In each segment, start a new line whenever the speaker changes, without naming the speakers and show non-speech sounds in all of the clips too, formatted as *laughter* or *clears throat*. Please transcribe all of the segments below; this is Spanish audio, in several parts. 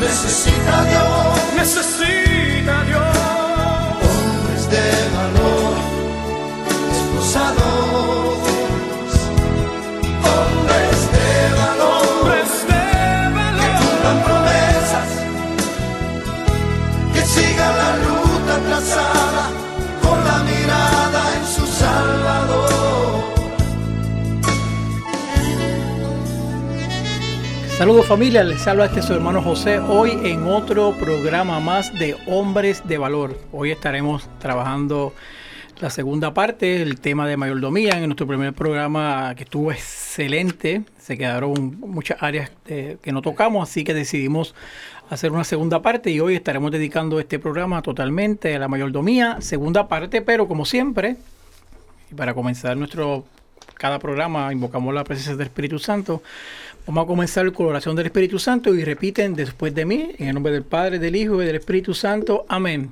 Necesita Dios,
necesita Dios.
Hombres de valor, esposados.
Saludos familia, les habla este su hermano José hoy en otro programa más de Hombres de Valor. Hoy estaremos trabajando la segunda parte, el tema de mayordomía. En nuestro primer programa que estuvo excelente, se quedaron muchas áreas que no tocamos, así que decidimos hacer una segunda parte y hoy estaremos dedicando este programa totalmente a la mayordomía, segunda parte, pero como siempre, y para comenzar nuestro cada programa invocamos la presencia del Espíritu Santo. Vamos a comenzar con la oración del Espíritu Santo y repiten después de mí, en el nombre del Padre, del Hijo y del Espíritu Santo. Amén.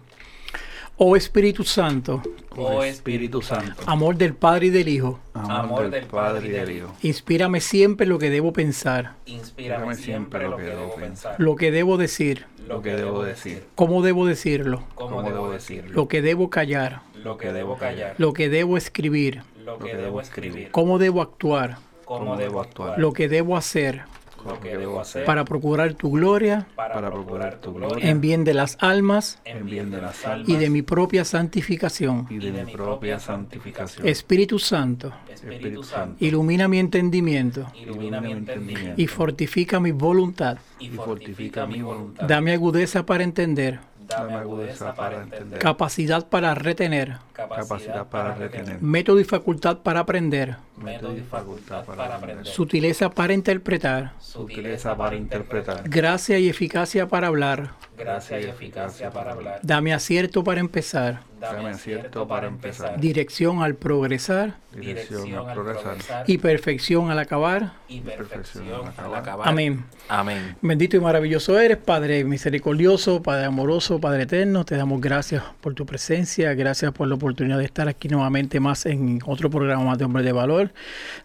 Oh Espíritu Santo.
Oh Espíritu Santo.
Amor del Padre y del Hijo.
Amor del Padre y del Hijo.
Inspírame siempre lo que debo pensar.
Inspírame siempre lo que debo pensar.
Lo que debo decir.
Lo que debo decir.
¿Cómo debo decirlo?
¿Cómo debo decirlo?
Lo que debo callar.
Lo que debo callar.
Lo que debo escribir.
Lo que debo escribir.
¿Cómo debo actuar?
¿Cómo debo actuar?
Lo que debo hacer.
Lo que debo hacer.
Para procurar tu gloria.
Para procurar tu gloria.
En bien de las almas.
En bien de las almas.
Y de mi propia santificación.
Y de mi propia santificación.
Espíritu Santo.
Espíritu Santo.
Ilumina mi entendimiento.
Ilumina mi entendimiento.
Y fortifica mi voluntad.
Y fortifica mi voluntad.
Dame agudeza para entender.
Dame agudeza para entender.
Capacidad para retener.
Capacidad para retener.
Método y facultad para aprender.
Método y facultad para aprender.
Sutileza para interpretar.
Sutileza para interpretar.
Gracia y eficacia para hablar.
Gracia y eficacia para hablar.
Dame acierto para empezar.
Dame acierto para empezar.
Dirección al progresar.
Dirección al progresar.
Y perfección al acabar.
Y perfección al acabar.
Amén.
Amén.
Bendito y maravilloso eres, Padre misericordioso, Padre amoroso, Padre eterno. Te damos gracias por tu presencia, gracias por la oportunidad de estar aquí nuevamente más en otro programa más de Hombres de Valor.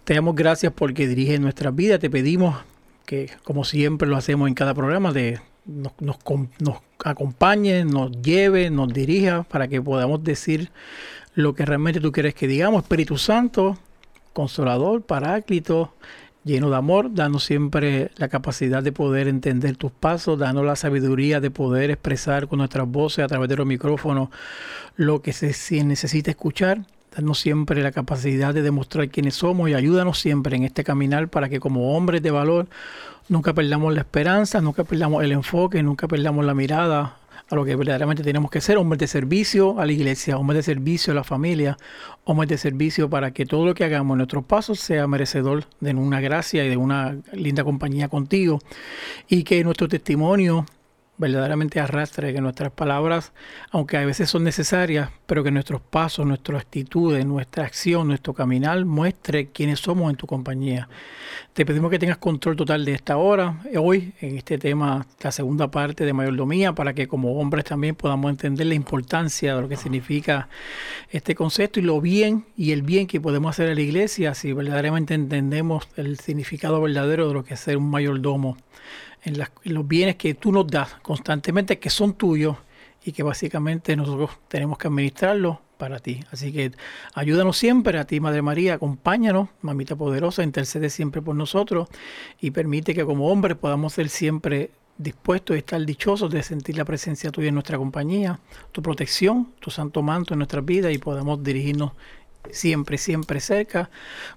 Te damos gracias porque diriges nuestras vidas. Te pedimos que, como siempre lo hacemos en cada programa, de nos, acompañe, nos lleve, nos dirija para que podamos decir lo que realmente tú quieres que digamos. Espíritu Santo, Consolador, Paráclito, lleno de amor, danos siempre la capacidad de poder entender tus pasos, danos la sabiduría de poder expresar con nuestras voces a través de los micrófonos lo que se, necesita escuchar. Danos siempre la capacidad de demostrar quiénes somos y ayúdanos siempre en este caminar para que como hombres de valor nunca perdamos la esperanza, nunca perdamos el enfoque, nunca perdamos la mirada a lo que verdaderamente tenemos que ser, hombres de servicio a la iglesia, hombres de servicio a la familia, hombres de servicio para que todo lo que hagamos en nuestros pasos sea merecedor de una gracia y de una linda compañía contigo. Y que nuestro testimonio verdaderamente arrastre, que nuestras palabras, aunque a veces son necesarias, pero que nuestros pasos, nuestra actitud, nuestra acción, nuestro caminar muestre quiénes somos en tu compañía. Te pedimos que tengas control total de esta hora, hoy, en este tema, la segunda parte de mayordomía, para que como hombres también podamos entender la importancia de lo que significa este concepto y lo bien y el bien que podemos hacer a la iglesia si verdaderamente entendemos el significado verdadero de lo que es ser un mayordomo en, las, los bienes que tú nos das constantemente, que son tuyos y que básicamente nosotros tenemos que administrarlos para ti. Así que ayúdanos siempre a ti, Madre María, acompáñanos, Mamita Poderosa, intercede siempre por nosotros y permite que como hombres podamos ser siempre dispuestos y estar dichosos de sentir la presencia tuya en nuestra compañía, tu protección, tu santo manto en nuestras vidas y podamos dirigirnos siempre, siempre cerca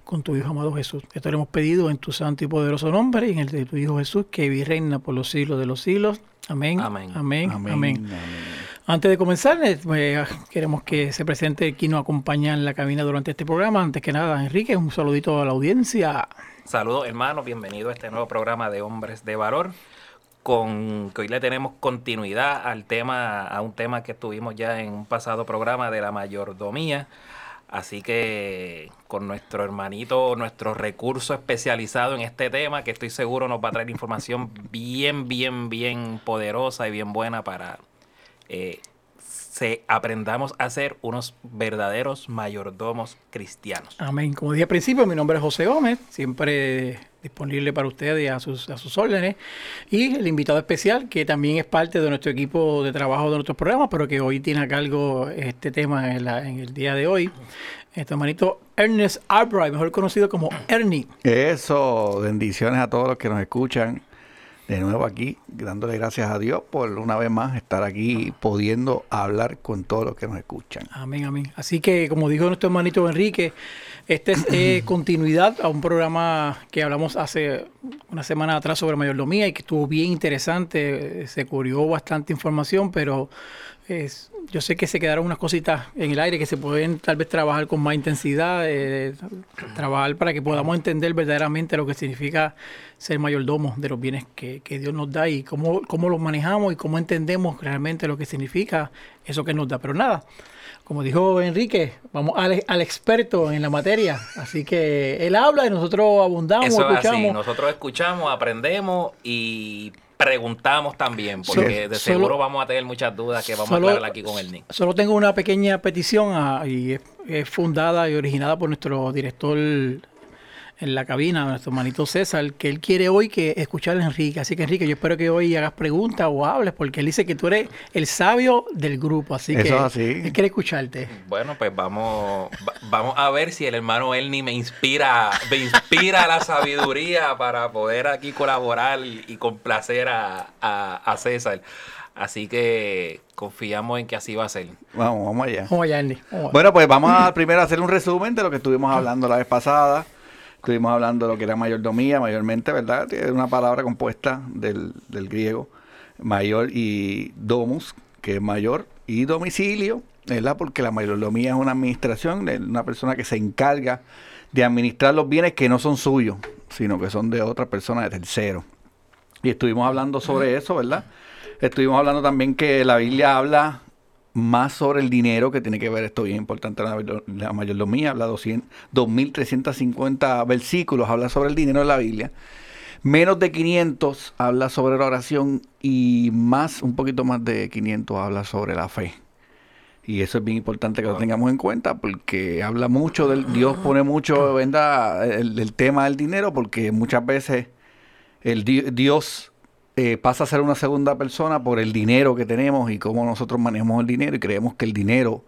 con tu Hijo amado Jesús. Esto lo hemos pedido en tu santo y poderoso nombre y en el de tu Hijo Jesús, que vive y reina por los siglos de los siglos. Amén. Amén. Amén. Amén. amén. Antes de comenzar, eh, queremos que se presente quien nos acompaña en la cabina durante este programa. Antes que nada, Enrique, un saludito a la audiencia.
Saludos, hermanos. Bienvenido a este nuevo programa de Hombres de Valor. con que hoy le tenemos continuidad al tema, a un tema que estuvimos ya en un pasado programa de la mayordomía. Así que con nuestro hermanito, nuestro recurso especializado en este tema, que estoy seguro nos va a traer información *laughs* bien, bien, bien poderosa y bien buena para eh, aprendamos a ser unos verdaderos mayordomos cristianos.
Amén. Como dije al principio, mi nombre es José Gómez, siempre disponible para ustedes a sus, a sus órdenes. Y el invitado especial, que también es parte de nuestro equipo de trabajo de nuestros programas, pero que hoy tiene a cargo este tema en, en el día de hoy. Este hermanito Ernest Albright, mejor conocido como Ernie.
Eso, bendiciones a todos los que nos escuchan. De nuevo aquí, dándole gracias a Dios por una vez más estar aquí pudiendo hablar con todos los que nos escuchan.
Amén, amén. Así que, como dijo nuestro hermanito Enrique, esta es eh, *clears throat* continuidad a un programa que hablamos hace una semana atrás sobre mayordomía y que estuvo bien interesante. Se cubrió bastante información, pero es, yo sé que se quedaron unas cositas en el aire que se pueden tal vez trabajar con más intensidad, eh, trabajar para que podamos entender verdaderamente lo que significa ser mayordomo de los bienes que, que Dios nos da y cómo, cómo los manejamos y cómo entendemos realmente lo que significa eso que nos da. Pero nada, como dijo Enrique, vamos al, al, experto en la materia. Así que él habla y nosotros abundamos,
Eso
escuchamos.
Así. Nosotros escuchamos, aprendemos y preguntamos también, porque de seguro vamos a tener muchas dudas que vamos
solo,
a aclarar aquí con el NIC.
Solo tengo una pequeña petición a, y es, es, fundada y originada por nuestro director en la cabina, nuestro hermanito César, que él quiere hoy que escuchar a Enrique. Así que Enrique, yo espero que hoy hagas preguntas o hables, porque él dice que tú eres el sabio del grupo, así
Eso
que
es así.
él quiere escucharte.
Bueno, pues vamos, vamos a ver si el hermano Ernie me inspira, me inspira la sabiduría para poder aquí colaborar y complacer a, a, a César. Así que confiamos en que así va a ser.
Vamos, vamos allá.
Vamos allá, Andy. Vamos
bueno, pues vamos a primero hacer un resumen de lo que estuvimos hablando la vez pasada. Estuvimos hablando de lo que era mayordomía, mayormente, ¿verdad? Es una palabra compuesta del, del, griego mayor y domus, que es mayor, y domicilio, ¿verdad? Porque la mayordomía es una administración una persona que se encarga de administrar los bienes que no son suyos, sino que son de otra persona, de tercero. Y estuvimos hablando sobre eso, ¿verdad? Estuvimos hablando también que la Biblia habla más sobre el dinero, que tiene que ver esto bien importante, la, la mayordomía, habla 200, 2.350 versículos, habla sobre el dinero en la Biblia. Menos de 500 habla sobre la oración y más, un poquito más de 500 habla sobre la fe. Y eso es bien importante que lo tengamos en cuenta porque habla mucho del, Dios pone mucho, *clears throat* ¿verdad? El, el tema del dinero porque muchas veces el Dios eh, pasa a ser una segunda persona por el dinero que tenemos y cómo nosotros manejamos el dinero y creemos que el dinero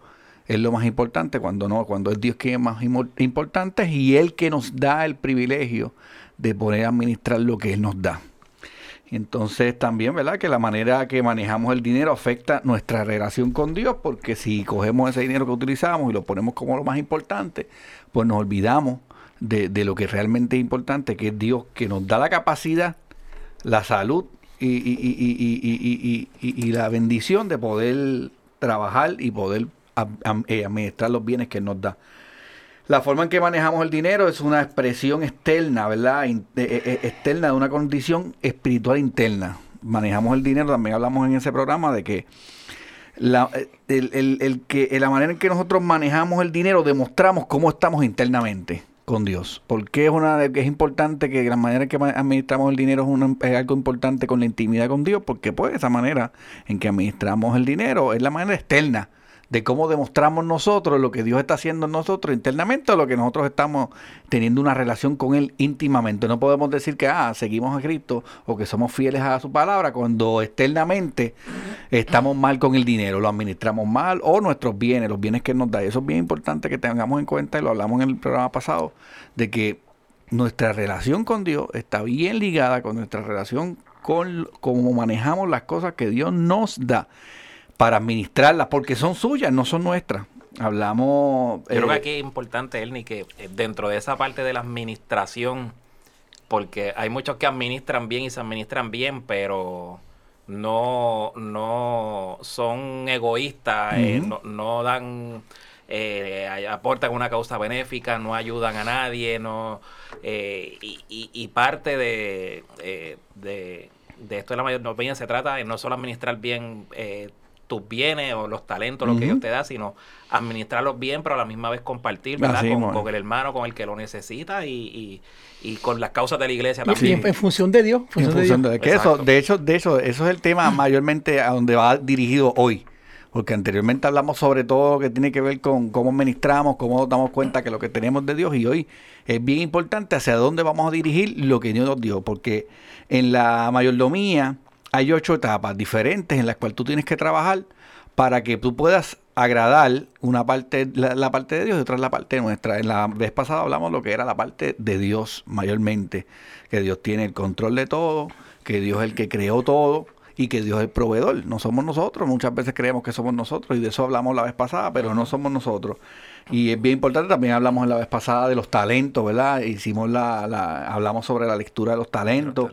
es lo más importante cuando no, cuando es Dios quien es más importante y Él que nos da el privilegio de poder administrar lo que Él nos da. Entonces también, ¿verdad? Que la manera que manejamos el dinero afecta nuestra relación con Dios, porque si cogemos ese dinero que utilizamos y lo ponemos como lo más importante, pues nos olvidamos de, de lo que realmente es importante, que es Dios que nos da la capacidad, la salud y, y, y, y, la bendición de poder trabajar y poder administrar los bienes que nos da. La forma en que manejamos el dinero es una expresión externa, ¿verdad? Externa de una condición espiritual interna. Manejamos el dinero, también hablamos en ese programa de que la, el, el que la manera en que nosotros manejamos el dinero demostramos cómo estamos internamente con Dios. Porque es una es importante que la manera en que administramos el dinero es, una, es, algo importante con la intimidad con Dios, porque pues esa manera en que administramos el dinero es la manera externa de cómo demostramos nosotros lo que Dios está haciendo en nosotros internamente o lo que nosotros estamos teniendo una relación con Él íntimamente. No podemos decir que ah, seguimos a Cristo o que somos fieles a su palabra cuando externamente estamos mal con el dinero, lo administramos mal o nuestros bienes, los bienes que nos da. Eso es bien importante que tengamos en cuenta y lo hablamos en el programa pasado, de que nuestra relación con Dios está bien ligada con nuestra relación con cómo manejamos las cosas que Dios nos da para administrarlas, porque son suyas, no son nuestras. Hablamos...
Yo eh, creo que aquí es importante, Ernie, que dentro de esa parte de la administración, porque hay muchos que administran bien y se administran bien, pero no, no son egoístas, uh -huh. eh, no, no, dan... Eh, aportan una causa benéfica, no ayudan a nadie, no y, y, y, parte de, de de esto de la mayordomía se trata de no solo administrar bien eh, tus bienes o los talentos, lo que. Dios te da, sino administrarlos bien, pero a la misma vez compartir, ¿verdad?
Así
Con, el hermano, con el que lo necesita y, y, y con las causas de la iglesia también.
en, en función de Dios. en
En
función de Dios.
de, que eso, de hecho, de eso, eso es el tema mayormente a donde va dirigido hoy. Porque anteriormente hablamos sobre todo lo que tiene que ver con cómo administramos, cómo nos damos cuenta que lo que tenemos de Dios y hoy es bien importante hacia dónde vamos a dirigir lo que Dios nos dio. Porque en la mayordomía hay ocho etapas diferentes en las cuales tú tienes que trabajar para que tú puedas agradar una parte, la, la parte de Dios y otra es la parte nuestra. En la vez pasada hablamos lo que era la parte de Dios mayormente, que Dios tiene el control de todo, que Dios es el que creó todo y que Dios es el proveedor, no somos nosotros. Muchas veces creemos que somos nosotros y de eso hablamos la vez pasada, pero no somos nosotros. Y es bien importante, también hablamos en la vez pasada de los talentos, ¿verdad? Hicimos la, la hablamos sobre la lectura de los talentos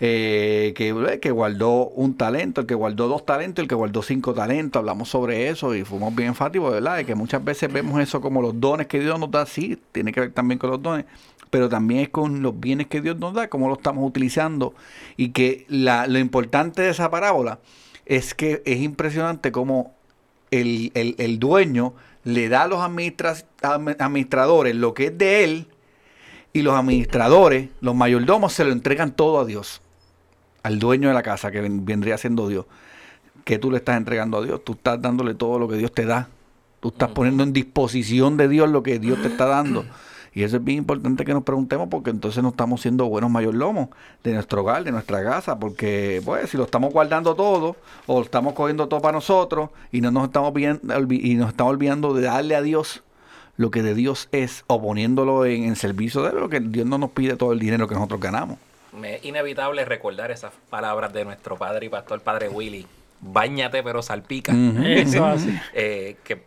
eh, que guardó un talento, el que guardó dos talentos, el que guardó cinco talentos, hablamos sobre eso y fuimos bien enfáticos, ¿verdad? De que muchas veces vemos eso como los dones que Dios nos da, sí, tiene que ver también con los dones, pero también es con los bienes que Dios nos da, cómo lo estamos utilizando. Y que la, lo importante de esa parábola es que es impresionante cómo el, el- dueño le da a los administra- admi- administradores lo que es de él y los administradores, los mayordomos, se lo entregan todo a Dios, al dueño de la casa, que ven- vendría siendo Dios. ¿Qué tú le estás entregando a Dios? Tú estás dándole todo lo que Dios te da. Tú estás poniendo en disposición de Dios lo que Dios te está dando. Y eso es bien importante que nos preguntemos porque entonces no estamos siendo buenos mayordomos de nuestro hogar, de nuestra casa, porque pues si lo estamos guardando todo o estamos cogiendo todo para nosotros y no nos estamos y nos estamos olvidando de darle a Dios lo que de Dios es o poniéndolo en, en servicio de él, lo que Dios no nos pide todo el dinero que nosotros ganamos.
Me es inevitable recordar esas palabras de nuestro padre y pastor, padre Willy. Báñate pero salpica.
Ujú. *laughs*
Eso así. *laughs*
Eh, que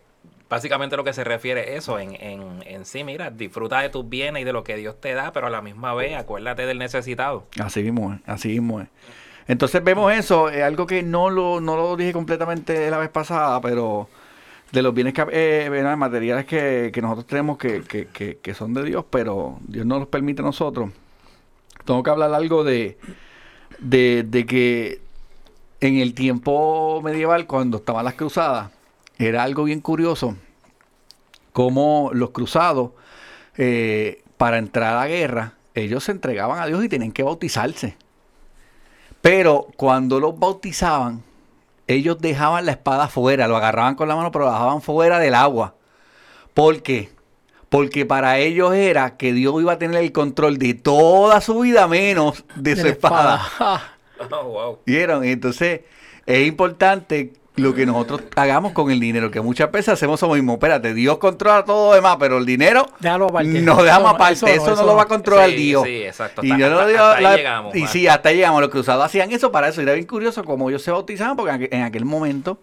básicamente lo que se refiere es eso, en, en, en sí, mira, disfruta de tus bienes y de lo que Dios te da, pero a la misma vez acuérdate del necesitado.
Así mismo es, así mismo es. Entonces vemos eso, es algo que no lo, no lo dije completamente la vez pasada, pero de los bienes que, eh, ¿verdad? materiales que, que nosotros tenemos que, que, que, que son de Dios, pero Dios no los permite a nosotros. Tengo que hablar algo de, de, que en el tiempo medieval, cuando estaban las cruzadas, era algo bien curioso, como los cruzados, eh, para entrar a la guerra, ellos se entregaban a Dios y tenían que bautizarse. Pero cuando los bautizaban, ellos dejaban la espada fuera, lo agarraban con la mano, pero lo dejaban fuera del agua. ¿Por qué? Porque para ellos era que Dios iba a tener el control de toda su vida menos de, su espada. *laughs* *laughs*
Oh, wow.
¿Vieron? Entonces, es importante lo que nosotros hagamos con el dinero, que muchas veces hacemos eso mismo. Espérate, Dios controla todo lo demás, pero el dinero
Déjalo aparte.
nos dejamos
Eso no,
aparte.
eso
Eso,
no,
no, lo
no.
va a controlar
Sí,
Dios.
sí, exacto.
Y
Hasta-
yo no
hasta-
digo
hasta ahí llegamos,
y
man.
sí, hasta ahí llegamos. Los cruzados hacían eso para eso. Y era bien curioso como ellos se bautizaban, porque en aquel, en aquel momento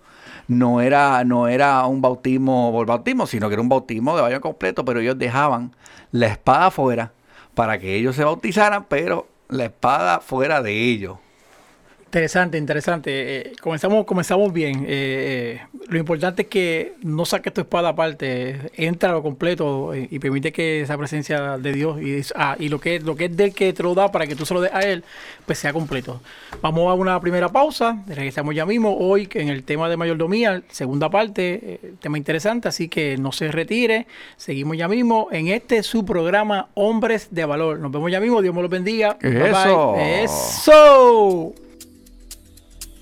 no era, no era un bautismo por bautismo, sino que era un bautismo de baño completo, pero ellos dejaban la espada afuera para que ellos se bautizaran, pero la espada fuera de ellos.
Interesante, interesante. Eh, comenzamos, comenzamos bien. Eh, eh, lo importante es que no saques tu espada aparte, entra a lo completo y permite que esa presencia de Dios y, ah, y lo que lo que es del que te lo da para que tú se lo des a él, pues sea completo. Vamos a una primera pausa, regresamos ya mismo. Hoy en el tema de mayordomía, segunda parte, tema interesante, así que no se retire. Seguimos ya mismo en este su programa Hombres de Valor. Nos vemos ya mismo. Dios me los bendiga. Bye, bye.
Eso.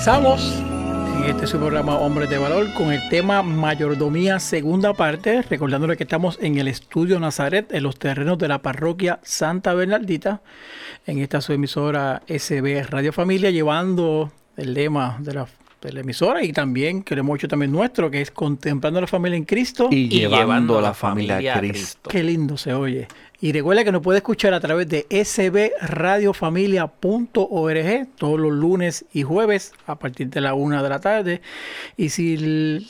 Regresamos en este su programa Hombres de Valor con el tema Mayordomía segunda parte, recordándole que estamos en el estudio Nazaret, en los terrenos de la parroquia Santa Bernardita, en esta su emisora SB Radio Familia, llevando el lema de la, emisora y también que lo hemos hecho también nuestro, que es contemplando la familia en Cristo
y, llevando, a la familia, a Cristo.
Qué lindo se oye. Y recuerda que nos puede escuchar a través de sbradiofamilia.org todos los lunes y jueves a partir de la una de la tarde. Y si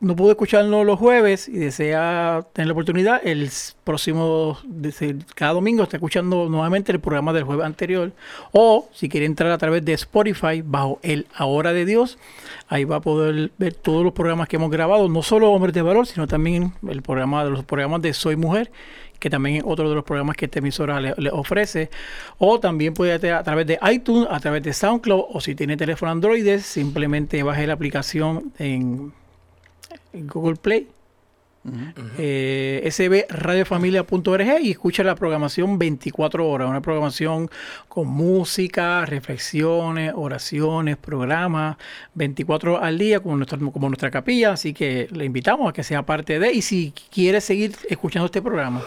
no pudo escucharnos los jueves y desea tener la oportunidad, el próximo, cada domingo está escuchando nuevamente el programa del jueves anterior. O si quiere entrar a través de Spotify bajo el Ahora de Dios, ahí va a poder ver todos los programas que hemos grabado, no solo Hombres de Valor, sino también el programa de los programas de Soy Mujer que también es otro de los programas que esta emisora le, ofrece. O también puede a través de iTunes, a través de SoundCloud, o si tiene teléfono Android, simplemente baje la aplicación en, Google Play. Eh, sbradiofamilia.org y escucha la programación 24 horas, una programación con música, reflexiones, oraciones, programas, 24 horas al día como, nuestra, como nuestra capilla, así que le invitamos a que sea parte de y si quiere seguir escuchando este programa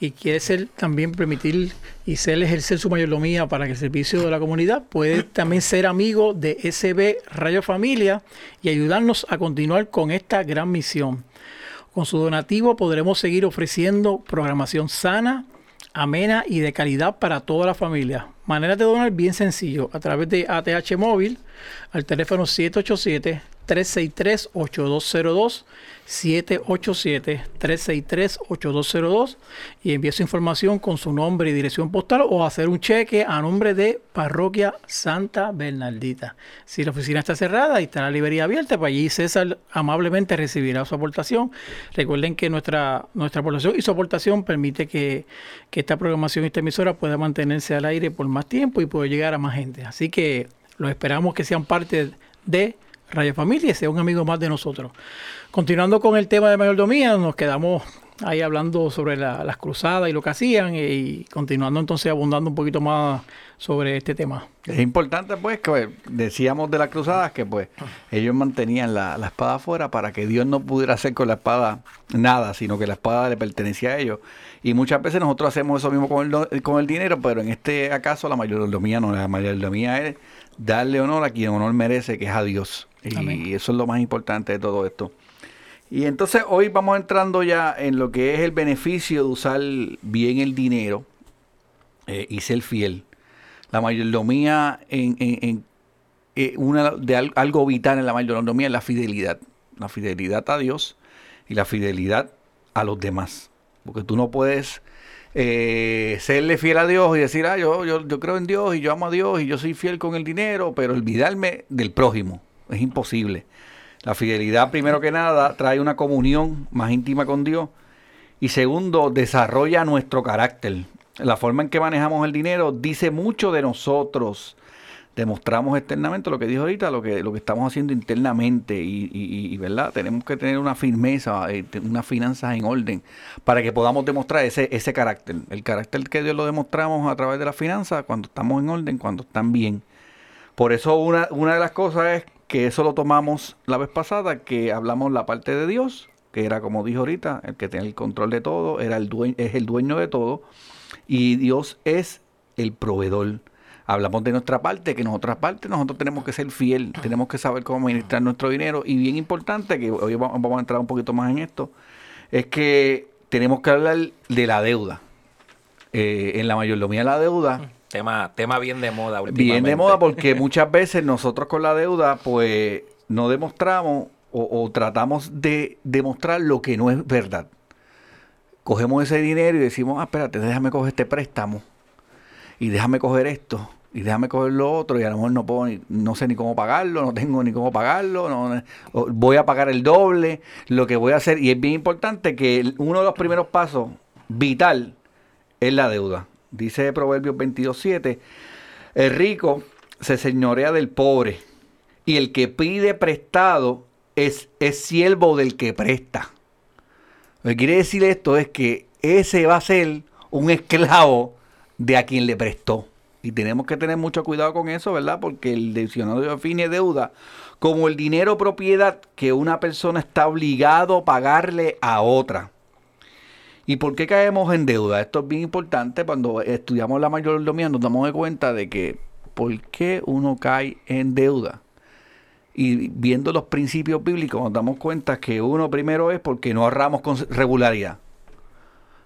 y quiere ser también permitir y ser ejercer su mayordomía para que el servicio de la comunidad, puede también ser amigo de SB Radio Familia y ayudarnos a continuar con esta gran misión. Con su donativo podremos seguir ofreciendo programación sana, amena y de calidad para toda la familia. Manera de donar bien sencillo a través de ATH móvil al teléfono 787 363 8202 787-363-8202 y envíe su información con su nombre y dirección postal o hacer un cheque a nombre de Parroquia Santa Bernardita. Si la oficina está cerrada y está la librería abierta, pues allí César amablemente recibirá su aportación. Recuerden que nuestra, nuestra aportación y su aportación permite que, que esta programación y esta emisora pueda mantenerse al aire por más tiempo y pueda llegar a más gente. Así que los esperamos que sean parte de Radio Familia y sea un amigo más de nosotros. Continuando con el tema de mayordomía, nos quedamos ahí hablando sobre las cruzadas y lo que hacían y continuando entonces abundando un poquito más sobre este tema.
Es importante pues que decíamos de las cruzadas que pues ellos mantenían la, espada afuera para que Dios no pudiera hacer con la espada nada, sino que la espada le pertenecía a ellos. Y muchas veces nosotros hacemos eso mismo con el, con el dinero, pero en este acaso la mayordomía no, la mayordomía es darle honor a quien honor merece, que es a Dios. Y eso es lo más importante de todo esto. Y entonces hoy vamos entrando ya en lo que es el beneficio de usar bien el dinero eh, y ser fiel. La mayordomía en, en, eh, una de algo vital en la mayordomía es la fidelidad. La fidelidad a Dios y la fidelidad a los demás. Porque tú no puedes eh, serle fiel a Dios y decir, ah, yo, yo, yo creo en Dios y yo amo a Dios y yo soy fiel con el dinero, pero olvidarme del prójimo. Es imposible. La fidelidad, primero que nada, trae una comunión más íntima con Dios. Y segundo, desarrolla nuestro carácter. La forma en que manejamos el dinero dice mucho de nosotros. Demostramos externamente lo que dijo ahorita, lo que, lo que estamos haciendo internamente. Y, ¿verdad? Tenemos que tener una firmeza, eh, unas finanzas en orden para que podamos demostrar ese, ese carácter. El carácter que Dios lo demostramos a través de las finanzas cuando estamos en orden, cuando están bien. Por eso una, una de las cosas es que eso lo tomamos la vez pasada, que hablamos la parte de Dios, que era como dijo ahorita, el que tiene el control de todo, era el dueño, es el dueño de todo, y Dios es el proveedor. Hablamos de nuestra parte, que otra parte nosotros tenemos que ser fiel, tenemos que saber cómo administrar nuestro dinero, y bien importante, que hoy vamos a entrar un poquito más en esto, es que tenemos que hablar de la deuda. Eh, en la mayordomía de la deuda,
Tema, tema bien de moda.
Bien de moda porque *laughs* muchas veces nosotros con la deuda pues no demostramos o, tratamos de demostrar lo que no es verdad. Cogemos ese dinero y decimos, ah, espérate, déjame coger este préstamo y déjame coger esto y déjame coger lo otro y a lo mejor no puedo no sé ni cómo pagarlo, no tengo ni cómo pagarlo, no, voy a pagar el doble, lo que voy a hacer y es bien importante que uno de los primeros pasos vital es la deuda. Dice Proverbios 22.7, el rico se señorea del pobre y el que pide prestado es, es siervo del que presta. Lo que quiere decir esto es que ese va a ser un esclavo de a quien le prestó. Y tenemos que tener mucho cuidado con eso, ¿verdad? Porque el diccionario define deuda como el dinero propiedad que una persona está obligado a pagarle a otra. ¿Y por qué caemos en deuda? Esto es bien importante. Cuando estudiamos la mayordomía nos damos cuenta de que ¿por qué uno cae en deuda? Y viendo los principios bíblicos nos damos cuenta que uno primero es porque no ahorramos con regularidad.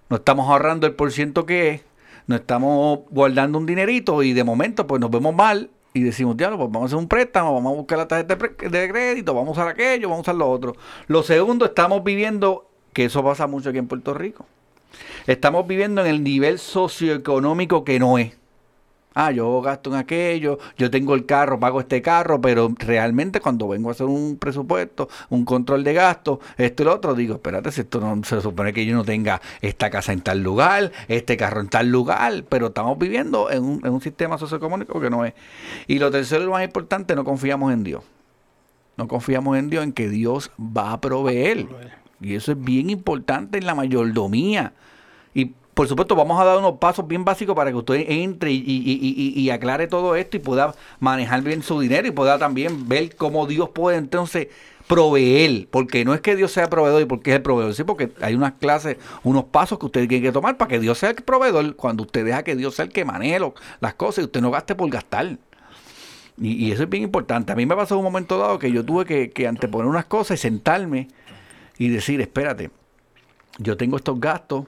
No estamos ahorrando el por ciento que es, no estamos guardando un dinerito y de momento pues nos vemos mal y decimos, diablo, pues vamos a hacer un préstamo, vamos a buscar la tarjeta de crédito, vamos a usar aquello, vamos a usar lo otro. Lo segundo, estamos viviendo, que eso pasa mucho aquí en Puerto Rico, estamos viviendo en el nivel socioeconómico que no es. Ah, yo gasto en aquello, yo tengo el carro, pago este carro, pero realmente cuando vengo a hacer un presupuesto, un control de gasto, esto y lo otro, digo, espérate, si esto no se supone que yo no tenga esta casa en tal lugar, este carro en tal lugar, pero estamos viviendo en un, en un sistema socioeconómico que no es. Y lo tercero y lo más importante, no confiamos en Dios. No confiamos en Dios, en que Dios va a proveer. Y eso es bien importante en la mayordomía. Y por supuesto, vamos a dar unos pasos bien básicos para que usted entre y, aclare todo esto y pueda manejar bien su dinero y pueda también ver cómo Dios puede entonces proveer, porque no es que Dios sea proveedor y porque es el proveedor, sí, porque hay unas clases, unos pasos que usted tiene que tomar para que Dios sea el proveedor, cuando usted deja que Dios sea el que maneje las cosas y usted no gaste por gastar. Y, eso es bien importante. A mí me pasó un momento dado que yo tuve que, que anteponer unas cosas y sentarme y decir, espérate, yo tengo estos gastos,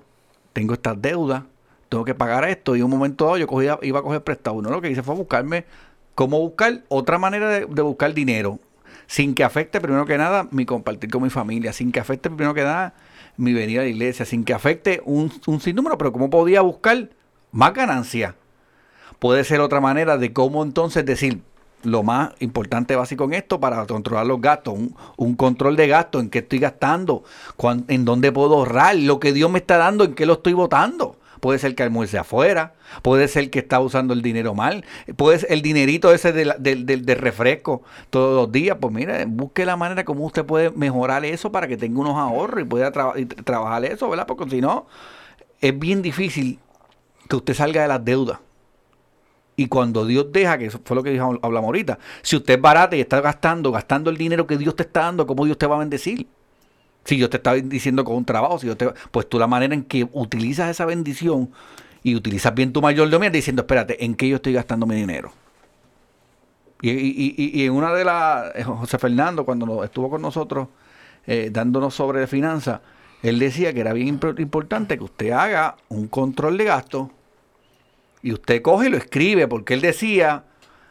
tengo estas deudas, tengo que pagar esto. Y un momento dado yo cogía, iba a coger prestado. Uno lo que hice fue buscarme cómo buscar otra manera de, buscar dinero sin que afecte primero que nada mi compartir con mi familia, sin que afecte primero que nada mi venida a la iglesia, sin que afecte un, un sinnúmero, pero cómo podía buscar más ganancia. Puede ser otra manera de cómo entonces decir, lo más importante básico en esto para controlar los gastos, un, control de gastos, en qué estoy gastando, en dónde puedo ahorrar, lo que Dios me está dando, en qué lo estoy votando. Puede ser que almuerce afuera, puede ser que está usando el dinero mal, puede ser el dinerito ese de, refresco todos los días. Pues mire, busque la manera como usted puede mejorar eso para que tenga unos ahorros y pueda trabajar eso, ¿verdad? Porque si no, es bien difícil que usted salga de las deudas. Y cuando Dios deja, que eso fue lo que hablamos ahorita, si usted es barato y está gastando, gastando el dinero que Dios te está dando, ¿cómo Dios te va a bendecir? Si Dios te está diciendo con un trabajo, si te, pues tú la manera en que utilizas esa bendición y utilizas bien tu mayordomía diciendo, espérate, ¿en qué yo estoy gastando mi dinero? Y, y, y, en una de las, eh, José Fernando, cuando estuvo con nosotros eh, dándonos sobre finanzas, él decía que era bien importante que usted haga un control de gastos y usted coge y lo escribe, porque él decía,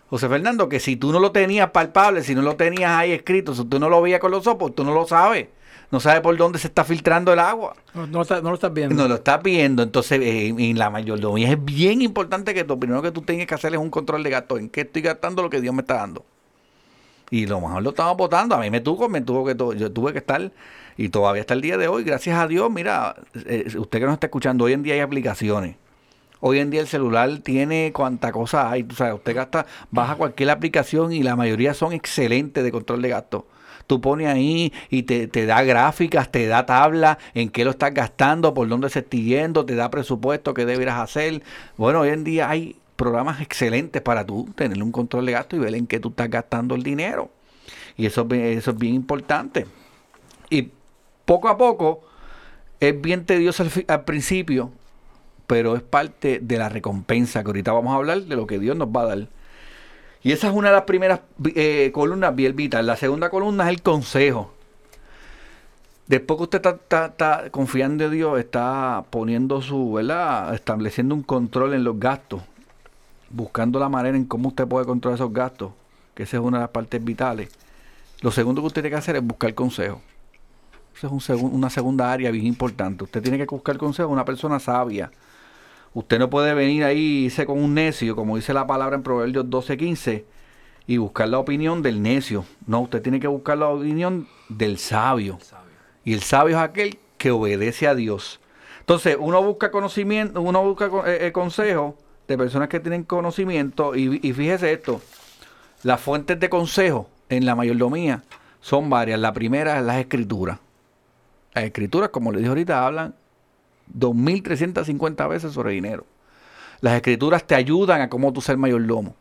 José Fernando, que si tú no lo tenías palpable, si no lo tenías ahí escrito, si tú no lo veías con los ojos, tú no lo sabes. No sabes por dónde se está filtrando el agua.
No, lo, estás viendo.
No lo estás viendo. Entonces, eh, en la mayordomía es bien importante que lo primero que tú tengas que hacer es un control de gasto. ¿En qué estoy gastando lo que Dios me está dando? Y lo mejor lo estamos votando. A mí me tuvo, me tuvo que, yo tuve que estar, y todavía hasta el día de hoy, gracias a Dios, mira, eh, usted que nos está escuchando, hoy en día hay aplicaciones Hoy en día el celular tiene cuanta cosa hay. O sea, usted gasta, baja cualquier aplicación y la mayoría son excelentes de control de gasto. Tú pones ahí y te, da gráficas, te da tabla en qué lo estás gastando, por dónde se está yendo, te da presupuesto que deberás hacer. Bueno, hoy en día hay programas excelentes para tú tener un control de gasto y ver en qué tú estás gastando el dinero. Y eso, eso es bien importante. Y poco a poco es bien tedioso al principio pero es parte de la recompensa, que ahorita vamos a hablar de lo que Dios nos va a dar. Y esa es una de las primeras eh, columnas bien vital. La segunda columna es el consejo. Después que usted está, confiando en Dios, está poniendo su, ¿verdad? Estableciendo un control en los gastos, buscando la manera en cómo usted puede controlar esos gastos, que esa es una de las partes vitales. Lo segundo que usted tiene que hacer es buscar consejo. Esa es una segunda área bien importante. Usted tiene que buscar consejo una persona sabia, Usted no puede venir ahí y irse con un necio, como dice la palabra en Proverbios 12:15, y buscar la opinión del necio. No, usted tiene que buscar la opinión del sabio. Y el sabio es aquel que obedece a Dios. Entonces, uno busca conocimiento, uno busca eh, eh, consejo de personas que tienen conocimiento. Y, y fíjese esto: las fuentes de consejo en la mayordomía son varias. La primera es las escrituras. Las escrituras, como le dije ahorita, hablan 2.350 veces sobre dinero. Las escrituras te ayudan a cómo tú ser mayordomo.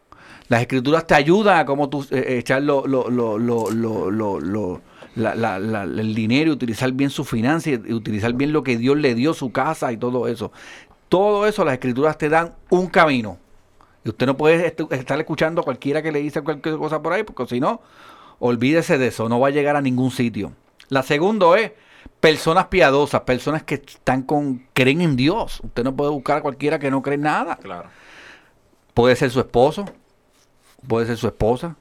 Las escrituras te ayudan a cómo tú eh, echar el dinero y utilizar bien su finanzas y, utilizar bien lo que Dios le dio, su casa y todo eso. Todo eso las escrituras te dan un camino. Y usted no puede est- estar escuchando a cualquiera que le dice cualquier cosa por ahí, porque si no, olvídese de eso, no va a llegar a ningún sitio. La segunda es personas piadosas, personas que están con creen en Dios. Usted no puede buscar a cualquiera que no cree en nada.
Claro.
Puede ser su esposo, puede ser su esposa.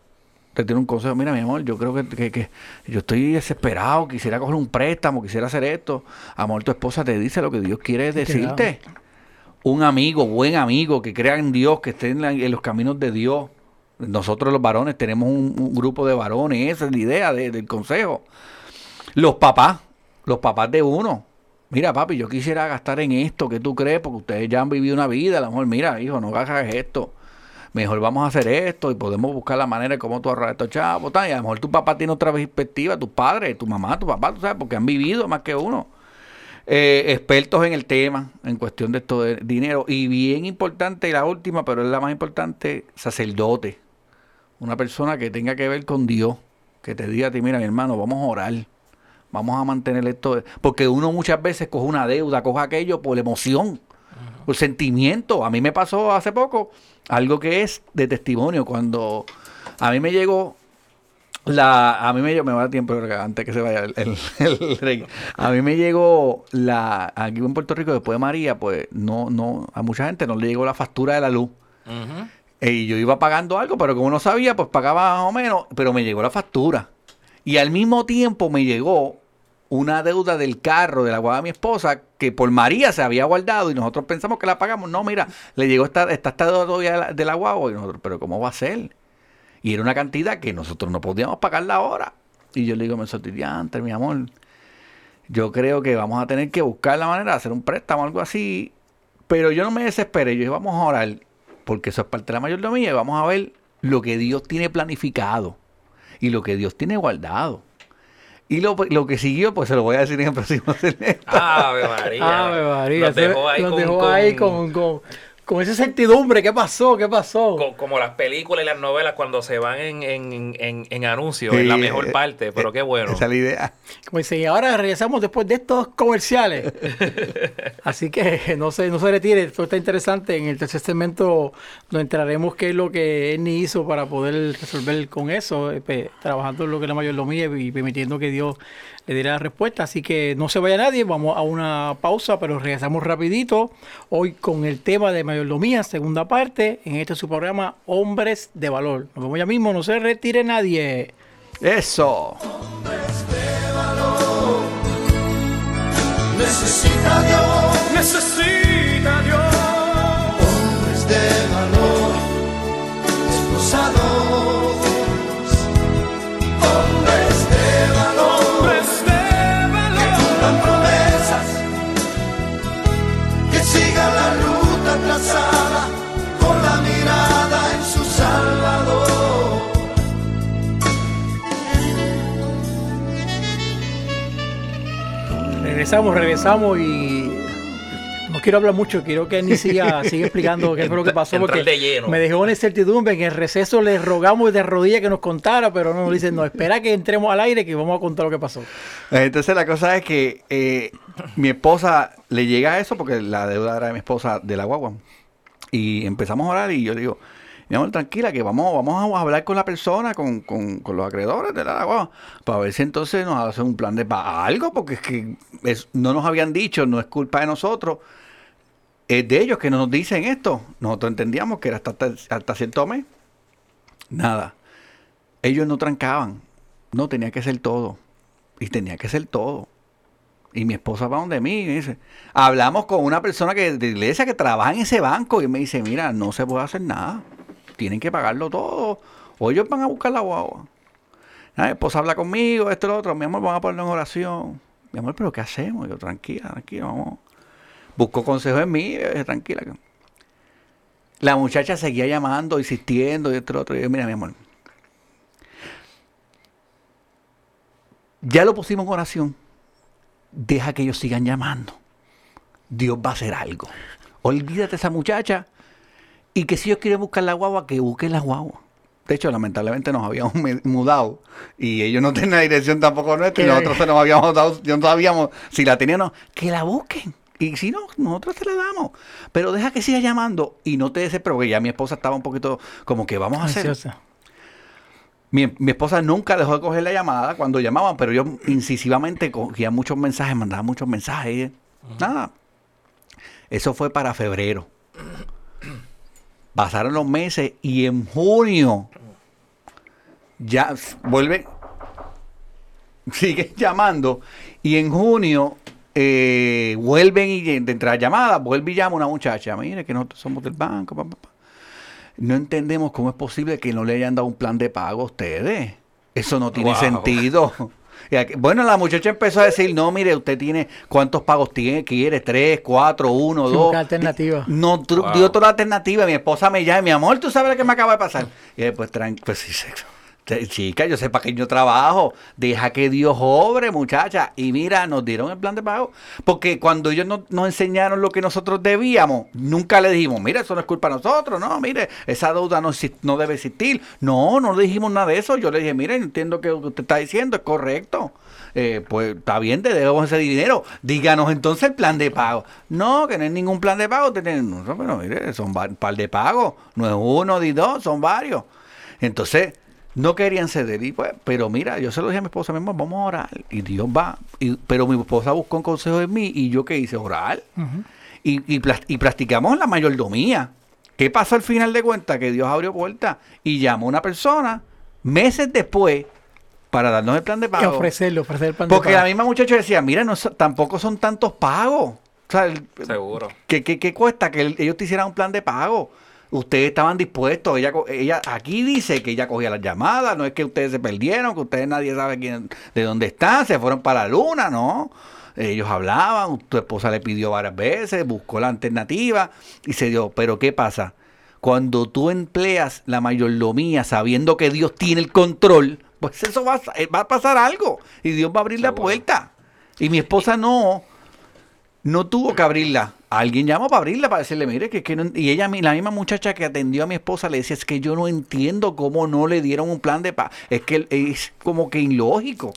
Te tiene un consejo, mira mi amor, yo creo que, que- que yo estoy desesperado, quisiera coger un préstamo, quisiera hacer esto. Amor, tu esposa te dice lo que Dios quiere decirte. Un amigo, buen amigo, que crea en Dios, que esté en, la- en los caminos de Dios. Nosotros los varones tenemos un, un grupo de varones, esa es la idea de- del consejo. Los papás, los papás de uno. Mira, papi, yo quisiera gastar en esto, ¿qué tú crees? Porque ustedes ya han vivido una vida, a lo mejor, mira, hijo, no hagas esto. Mejor vamos a hacer esto y podemos buscar la manera de cómo tú ahorrar estos chavos. tal. Y a lo mejor tu papá tiene otra perspectiva, tu padre, tu mamá, tu papá, tú sabes, porque han vivido más que uno. Eh, expertos en el tema, en cuestión de esto de dinero. Y bien importante, y la última, pero es la más importante, sacerdote. Una persona que tenga que ver con Dios, que te diga a ti, mira, mi hermano, vamos a orar. Vamos a mantener esto. Porque uno muchas veces coge una deuda, coge aquello por emoción, por sentimiento. A mí me pasó hace poco algo que es de testimonio. Cuando a mí me llegó la, a mí me llegó, me va a dar tiempo antes que se vaya el, el. *laughs* A mí me llegó la, aquí en Puerto Rico después de María, pues no, no, a mucha gente no le llegó la factura de la luz. Y yo iba pagando algo, pero como no sabía, pues pagaba más o menos, pero me llegó la factura. Y al mismo tiempo me llegó una deuda del carro de la de mi esposa que por María se había guardado y nosotros pensamos que la pagamos. No, mira, le llegó esta, esta, esta deuda todavía de la, guagua y nosotros, pero ¿cómo va a ser? Y era una cantidad que nosotros no podíamos pagarla ahora. Y yo le digo, me solté, antes, mi amor, yo creo que vamos a tener que buscar la manera de hacer un préstamo algo así. Pero yo no me desesperé, yo dije, vamos a orar, porque eso es parte de la mayordomía y vamos a ver lo que Dios tiene planificado y lo que Dios tiene guardado. Y lo, lo que siguió, pues se lo voy a decir en el próximo *laughs* segmento.
Ave María.
Ave María.
Nos dejó ahí,
nos
con,
dejó
con-
ahí con, con, con esa certidumbre. ¿Qué pasó? ¿Qué pasó?
co- como las películas y las novelas cuando se van en, en, en, en anuncios,
Sí,
en la mejor
eh,
parte, pero qué bueno.
Esa es la idea.
Como dice, y ahora regresamos después de estos comerciales. *laughs* Así que no se, no se retire, esto está interesante. En el tercer segmento nos entraremos qué es lo que Ernie hizo para poder resolver con eso, eh, trabajando en lo que es la mayordomía y permitiendo que Dios le diera la respuesta. Así que no se vaya nadie, vamos a una pausa, pero regresamos rapidito. Hoy con el tema de mayordomía, segunda parte, en este su programa Hombres de Valor. Nos vemos ya mismo, no se retire nadie.
Eso.
Necesita Dios
necesita
Regresamos, regresamos y no quiero hablar mucho, quiero que ni siga, *laughs* siga explicando qué fue lo que pasó porque
de
me dejó una incertidumbre. En el receso le rogamos de rodillas que nos contara, pero no nos dicen, no, espera que entremos al aire que vamos a contar lo que pasó.
Entonces la cosa es que eh, mi esposa le llega a eso porque la deuda era de mi esposa de la guagua. Y empezamos a orar y yo digo, mi tranquila, que vamos, vamos a hablar con la persona, con, con- con los acreedores de la guagua, para ver si entonces nos hacen un plan de pa- algo, porque es que es- no nos habían dicho, no es culpa de nosotros, es de ellos que nos dicen esto. Nosotros entendíamos que era hasta, hasta, cierto mes. Nada. Ellos no trancaban. No, tenía que ser todo. Y tenía que ser todo. Y mi esposa va donde mí y dice, hablamos con una persona que de iglesia que trabaja en ese banco y me dice, mira, no se puede hacer nada. Tienen que pagarlo todo. O ellos van a buscar la guagua. Ah, Mi esposa habla conmigo, esto y lo otro. Mi amor, vamos a ponerlo en oración. Mi amor, pero ¿qué hacemos? Yo, tranquila, tranquila, vamos. Busco consejo en mí, eh, tranquila. La muchacha seguía llamando, insistiendo y esto y lo otro. Y yo, mira, mi amor, ya lo pusimos en oración. Deja que ellos sigan llamando. Dios va a hacer algo. Olvídate esa muchacha Y que si ellos quieren buscar la guagua, que busquen la guagua. De hecho, lamentablemente nos habíamos mudado y ellos no tienen la dirección tampoco nuestra y nosotros se nos habíamos dado, yo no sabíamos si la tenían o no, que la busquen. Y si no, nosotros se la damos. Pero deja que siga llamando y no te desesperes, porque ya mi esposa estaba un poquito como que vamos a hacer. Mi, mi esposa nunca dejó de coger la llamada cuando llamaban, pero yo incisivamente cogía muchos mensajes, mandaba muchos mensajes. Nada. Eso fue para febrero. Pasaron los meses y en junio ya vuelve, *laughs* sigue llamando y en junio eh, vuelven y de entre las llamadas vuelve y llama una muchacha. Mire que nosotros somos del banco. pa, pa, pa". No entendemos cómo es posible que no le hayan dado un plan de pago a ustedes. Eso no tiene
Wow.
sentido. *laughs* Y aquí- Bueno, la muchacha empezó a decir, no, mire, usted tiene, ¿cuántos pagos tiene? ¿Quiere? ¿Tres, cuatro, uno,
Sí,
dos?
alternativa.
No,
Wow.
dio otra alternativa. Mi esposa me llama, mi amor, ¿tú sabes lo que me acaba de pasar? Y después, tran- pues sí, te- chica, yo sé para qué yo trabajo. Deja que Dios obre, muchacha. Y mira, nos dieron el plan de pago. Porque cuando ellos no- nos enseñaron lo que nosotros debíamos, nunca le dijimos, mira, eso no es culpa de nosotros, no, mire, esa deuda no, no debe existir. No, no dijimos nada de eso. Yo le dije, mire, entiendo que usted está diciendo es correcto. Eh, pues está bien, te debemos ese dinero. Díganos entonces el plan de pago. No, que no hay ningún plan de pago. No, pero mire, son un par de pagos. No es uno ni dos, son varios. Entonces, no querían ceder. Y pues, pero mira, yo se lo dije a mi esposa, mi amor, vamos a orar. Y Dios va. Y- pero mi esposa buscó un consejo de mí y yo qué hice, orar. y, y, y practicamos la mayordomía. ¿Qué pasó al final de cuentas? Que Dios abrió puertas y llamó a una persona meses después para darnos el plan de
Y
pago.
ofrecerlo, ofrecer el plan de
Porque la
pago.
misma muchacha decía, mira, no, tampoco son tantos pagos. O sea, el-
Seguro.
¿qué, qué, qué cuesta que el- ellos te hicieran un plan de pago? Ustedes estaban dispuestos, ella, ella aquí dice que ella cogía las llamadas, no es que ustedes se perdieron, que ustedes nadie sabe quién, de dónde están, se fueron para la luna, ¿no? Ellos hablaban, tu esposa le pidió varias veces, buscó la alternativa y se dio. Pero ¿qué pasa? Cuando tú empleas la mayordomía sabiendo que Dios tiene el control, pues eso va, a sa- va a pasar algo y Dios va a abrir la puerta. Y mi esposa no, no tuvo que abrirla. Alguien llamó para abrirla para decirle, mire, que, que no- y ella, la misma muchacha que atendió a mi esposa, le decía, es que yo no entiendo cómo no le dieron un plan de paz. Es que es como que ilógico.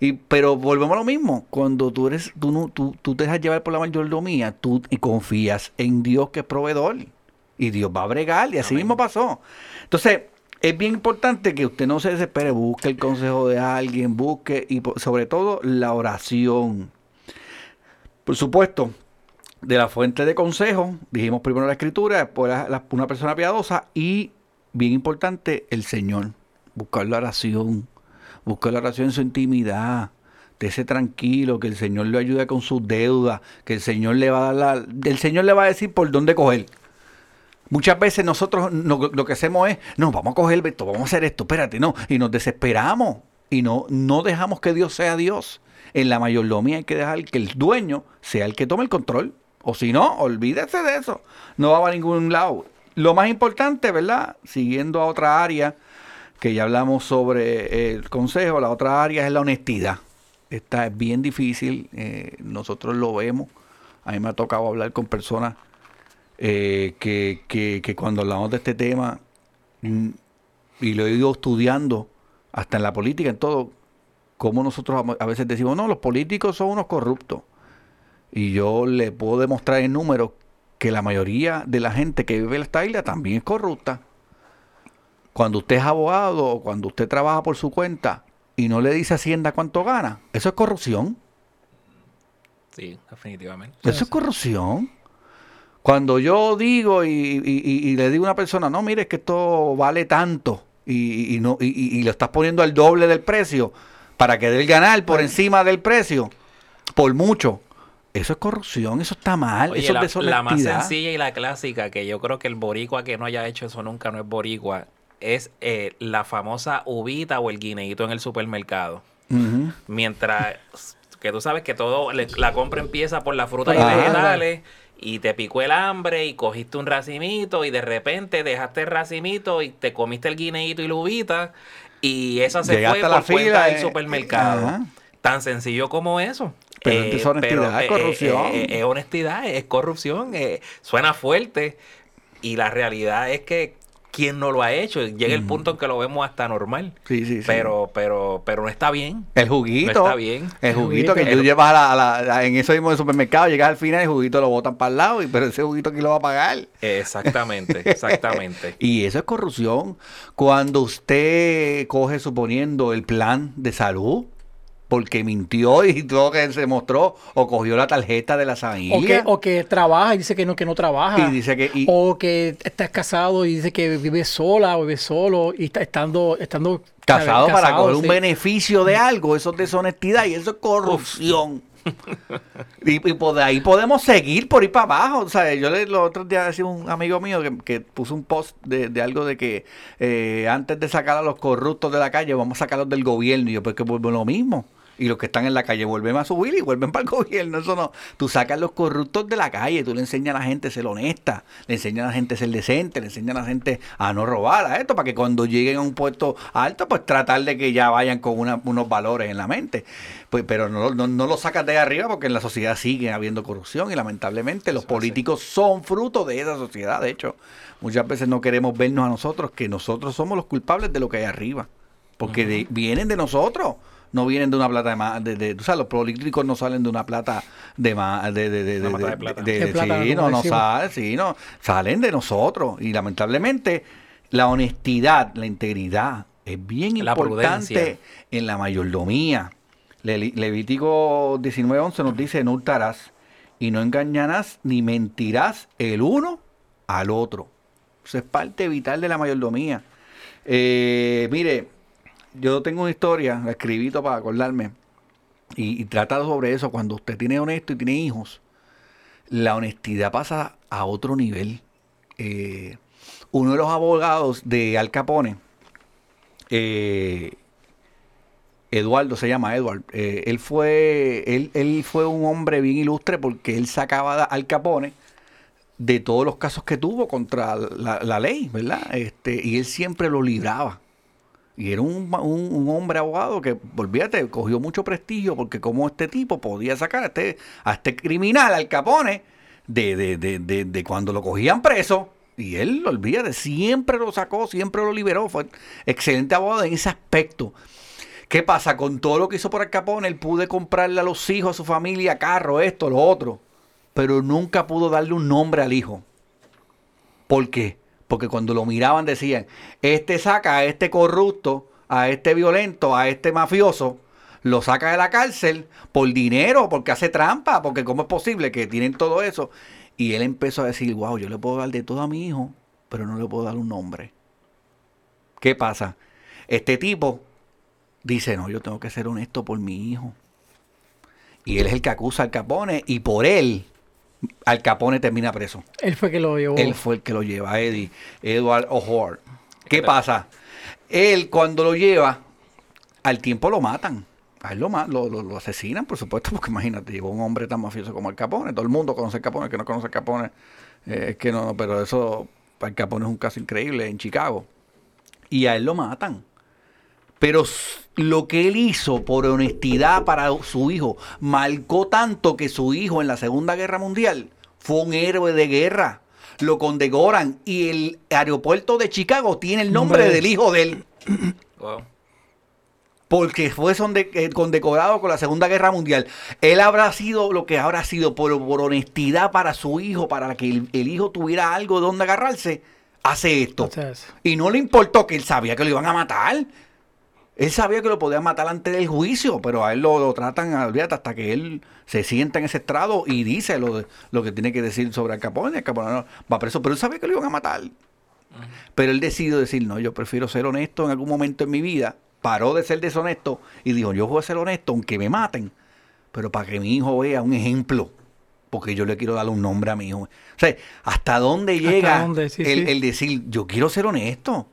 Y, pero volvemos a lo mismo. Cuando tú eres, tú, no, tú, tú te dejas llevar por la mayordomía, tú y confías en Dios que es proveedor. Y Dios va a bregar. Y así mismo pasó. Entonces, es bien importante que usted no se desespere, busque el consejo de alguien, busque, y sobre todo la oración. Por supuesto, de la fuente de consejo, dijimos primero la escritura, después una persona piadosa y, bien importante, el Señor. Buscar la oración, buscar la oración en su intimidad. Estése tranquilo, que el Señor le ayude con sus deudas, que el Señor le va a dar la- el Señor le va a decir por dónde coger. Muchas veces nosotros no- lo que hacemos es, no, vamos a coger esto, vamos a hacer esto, espérate, no, y nos desesperamos y no, no dejamos que Dios sea Dios. En la mayordomía hay que dejar que el dueño sea el que tome el control, o si no, olvídese de eso, no va a ningún lado. Lo más importante, ¿verdad? Siguiendo a otra área, que ya hablamos sobre el consejo, la otra área es la honestidad. Esta es bien difícil, eh, nosotros lo vemos, a mí me ha tocado hablar con personas eh, que, que, que cuando hablamos de este tema, mm, y lo he ido estudiando, hasta en la política, en todo, como nosotros a- veces decimos, no, los políticos son unos corruptos. Y yo le puedo demostrar en números que la mayoría de la gente que vive en esta isla también es corrupta. Cuando usted es abogado o cuando usted trabaja por su cuenta y no le dice a Hacienda cuánto gana, eso es corrupción.
Sí, definitivamente.
Eso es corrupción. Cuando yo digo y, y- y- y le digo a una persona, no, mire, es que esto vale tanto y, y no, y, y- y lo estás poniendo al doble del precio para que dé el ganar por encima del precio, por mucho. Eso es corrupción, eso está mal,
Oye,
eso
la,
es
la más sencilla y la clásica, que yo creo que el boricua que no haya hecho eso nunca no es boricua, es eh, la famosa uvita o el guineíto en el supermercado. Mientras que tú sabes que todo, le- la compra empieza por la fruta y vegetales y te picó el hambre y cogiste un racimito y de repente dejaste el racimito y te comiste el guineíto y la uvita y esa se
Llegaste
fue
a la
por cuenta
fila,
del
eh,
supermercado. Tan sencillo como eso.
Pero es honestidad, es corrupción.
Es honestidad, es corrupción. eh, suena fuerte, Y la realidad es que quien no lo ha hecho, llega el punto en que lo vemos hasta normal.
Sí, sí, sí.
Pero, pero, pero no está bien.
El juguito.
No está bien.
El juguito que
El-
tú llevas a la, a la- a- en eso mismo del supermercado, llegas al final y el juguito lo botan para el lado, y, pero ese juguito aquí lo va a pagar.
Exactamente, *laughs* exactamente.
Y eso es corrupción. Cuando usted coge, suponiendo, el plan de salud, porque mintió y todo que se mostró, o cogió la tarjeta de la
O que,
familia.
o que trabaja y dice que no, que no trabaja.
Y dice que- y-
o que estás casado y dice que vive sola o vive solo y está estando, estando
Casado para
casado,
coger un beneficio de algo, eso es deshonestidad y eso es corrupción. *laughs* y, y por ahí podemos seguir por ir para abajo. O sea, yo le, los otros días decía un amigo mío que, que puso un post de, de algo de que eh, antes de sacar a los corruptos de la calle, vamos a sacarlos del gobierno. Y yo, pues que vuelvo lo mismo. Y los que están en la calle vuelven a subir y vuelven *laughs* para el gobierno. Eso no. Tú sacas los corruptos de la calle, tú le enseñas a la gente a ser honesta, le enseñas a la gente a ser decente, le enseñas a la gente a no robar a esto, para que cuando lleguen a un puesto alto, pues tratar de que ya vayan con una- unos valores en la mente. Pues, pero no, no, no lo sacas de ahí arriba porque en la sociedad sigue habiendo corrupción y lamentablemente los políticos son fruto de esa sociedad. De hecho, muchas veces no queremos vernos a nosotros que nosotros somos los culpables de lo que hay arriba. Porque de- vienen de nosotros, no vienen de una plata de más. De, de- o sea, los políticos no salen de una plata de más. De, de, de,
Una
de-
mata de
de-
plata.
de-
De
de-
plata,
sí, no, no salen, sí, no, salen de nosotros. Y lamentablemente, la honestidad, la integridad es bien
La
importante
prudencia.
en la mayordomía. Le- Levítico 19:11 nos dice: No hurtarás y no engañarás ni mentirás el uno al otro. Eso es parte vital de la mayordomía. Eh, mire, yo tengo una historia, la escribí para acordarme, y, y sobre eso. Cuando usted tiene honesto y tiene hijos, la honestidad pasa a otro nivel. Eh, uno de los abogados de Al Capone, eh, Eduardo se llama Edward, eh, él fue él, él fue un hombre bien ilustre porque él sacaba Al Capone de todos los casos que tuvo contra la, la ley, ¿verdad? Este, y él siempre lo libraba. Y era un, un- hombre abogado que, olvídate, cogió mucho prestigio porque como este tipo podía sacar a este, a este criminal, al Capone, de, de, de, de, de cuando lo cogían preso. Y él, olvídate, siempre lo sacó, siempre lo liberó. Fue excelente abogado en ese aspecto. ¿Qué pasa? Con todo lo que hizo por Al Capone, él pude comprarle a los hijos, a su familia, carro, esto, lo otro. Pero nunca pudo darle un nombre al hijo. ¿Por qué? Porque cuando lo miraban decían, este saca a este corrupto, a este violento, a este mafioso, lo saca de la cárcel por dinero, porque hace trampa, porque cómo es posible que tienen todo eso. Y él empezó a decir, wow, yo le puedo dar de todo a mi hijo, pero no le puedo dar un nombre. ¿Qué pasa? Este tipo dice, no, yo tengo que ser honesto por mi hijo. Y él es el que acusa al Capone y por él, al Capone termina preso.
Él fue que lo llevó.
Él fue el que lo lleva, Eddie, Edward O'Hare. ¿Qué pasa? Él cuando lo lleva, al tiempo lo matan. A él lo, lo, lo- lo asesinan, por supuesto, *laughs* porque imagínate, llegó un hombre tan mafioso como el Capone. Todo el mundo conoce al Capone, el que no conoce al Capone, eh, es que no, pero eso, el Capone es un caso increíble en Chicago. Y a él lo matan. Pero lo que él hizo por honestidad para su hijo marcó tanto que su hijo en la Segunda Guerra Mundial fue un héroe de guerra. Lo condecoran y el aeropuerto de Chicago tiene el nombre
Nombre de-
del hijo de él. *coughs*
Wow.
Porque fue eh, condecorado con la Segunda Guerra Mundial. Él habrá sido lo que habrá sido por, por honestidad para su hijo, para que el, el hijo tuviera algo de donde agarrarse. Hace esto. Y no le importó que él sabía que lo iban a matar. Él sabía que lo podían matar antes del juicio, pero a él lo, lo tratan, olvídate, hasta que él se sienta en ese estrado y dice lo, lo que tiene que decir sobre Al Capone. Al Capone no, va preso, pero él sabía que lo iban a matar. Pero él decidió decir, no, yo prefiero ser honesto en algún momento en mi vida. Paró de ser deshonesto y dijo, yo voy a ser honesto aunque me maten, pero para que mi hijo vea un ejemplo, porque yo le quiero dar un nombre a mi hijo. O sea, ¿hasta dónde
¿Hasta
llega
dónde? Sí,
el,
sí.
el decir, yo quiero ser honesto?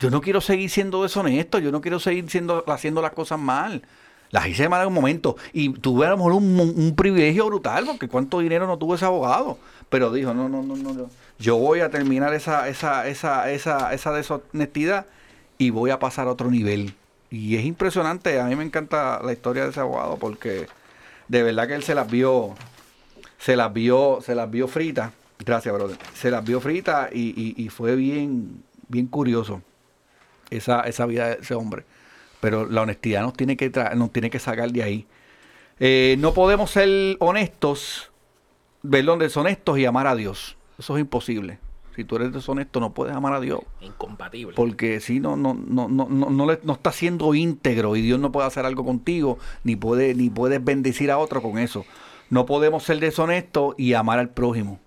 Yo no quiero seguir siendo deshonesto, yo no quiero seguir siendo, haciendo las cosas mal. Las hice mal en un momento. Y tuve a lo mejor un, privilegio brutal, porque cuánto dinero no tuvo ese abogado. Pero dijo, no, no, no, no, no. Yo voy a terminar esa, esa, esa, esa, esa deshonestidad y voy a pasar a otro nivel. Y es impresionante, a mí me encanta la historia de ese abogado, porque de verdad que él se las vio, se las vio, se las vio fritas. Gracias, brother. Se las vio fritas y, y- y fue bien, bien curioso esa, esa vida de ese hombre. Pero la honestidad nos tiene que, nos tiene que sacar de ahí. Eh, no podemos ser honestos, perdón, deshonestos y amar a Dios. Eso es imposible. Si tú eres deshonesto, no puedes amar a Dios.
Incompatible.
Porque si no, no, no, no, no, no, le- no está siendo íntegro y Dios no puede hacer algo contigo, ni puede, ni puedes bendecir a otro con eso. No podemos ser deshonestos y amar al prójimo.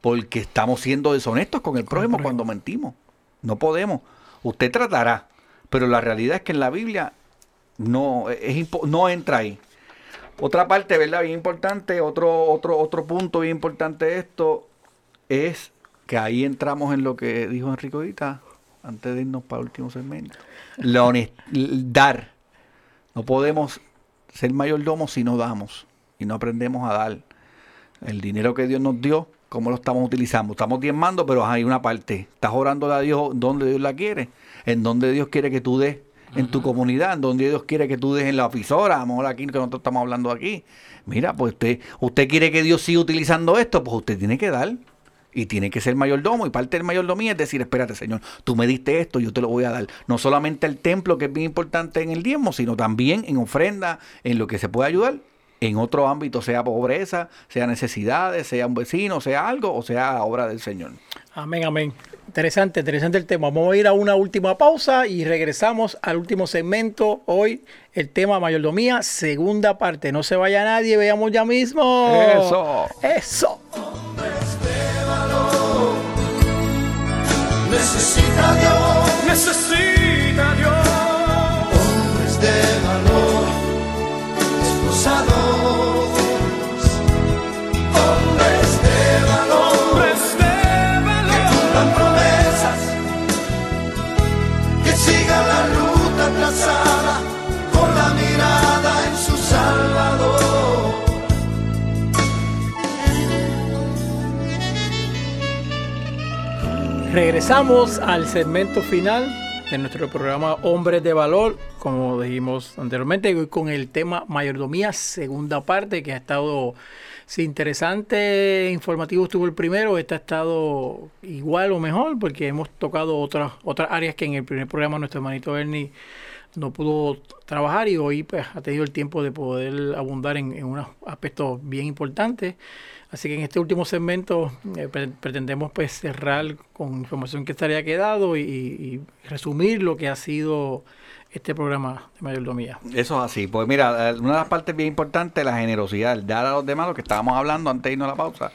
Porque estamos siendo deshonestos con el prójimo cuando mentimos. No podemos. Usted tratará. Pero la realidad es que en la Biblia no, entra ahí. Otra parte, ¿verdad? Bien importante, otro, otro, otro punto bien importante de esto es que ahí entramos en lo que dijo Enrico ahorita, antes de irnos para el último segmento. La dar. No podemos ser mayordomos si no damos y no aprendemos a dar. El dinero que Dios nos dio, ¿cómo lo estamos utilizando? Estamos diezmando, pero hay una parte. Estás orando a Dios donde Dios la quiere, en donde Dios quiere que tú des en tu comunidad, en donde Dios quiere que tú des en la oficina, a lo mejor aquí que nosotros estamos hablando aquí. Mira, pues usted, usted quiere que Dios siga utilizando esto, pues usted tiene que dar. Y tiene que ser mayordomo. Y parte del mayordomía es decir, espérate, Señor, tú me diste esto, yo te lo voy a dar. No solamente el templo, que es bien importante en el diezmo, sino también en ofrenda, en lo que se puede ayudar, en otro ámbito, sea pobreza, sea necesidades, sea un vecino, sea algo, o sea obra del Señor.
Amén, amén. Interesante, interesante el tema. Vamos a ir a una última pausa y regresamos al último segmento. Hoy el tema mayordomía, segunda parte. No se vaya nadie, veamos ya mismo.
Eso.
Eso.
Necesita Dios
Necesita
Regresamos al segmento final de nuestro programa Hombres de Valor, como dijimos anteriormente, hoy con el tema mayordomía, segunda parte, que ha estado sí, interesante, informativo estuvo el primero, este ha estado igual o mejor, porque hemos tocado otras, otras áreas que en el primer programa nuestro hermanito Bernie no pudo trabajar y hoy pues, ha tenido el tiempo de poder abundar en, en unos aspectos bien importantes. Así que en este último segmento eh, pre- pretendemos pues cerrar con información que estaría quedado y, resumir lo que ha sido este programa de mayordomía.
Eso es así. Pues mira, eh, una de las partes bien importantes es la generosidad, el dar a los demás, lo que estábamos hablando antes de irnos a la pausa.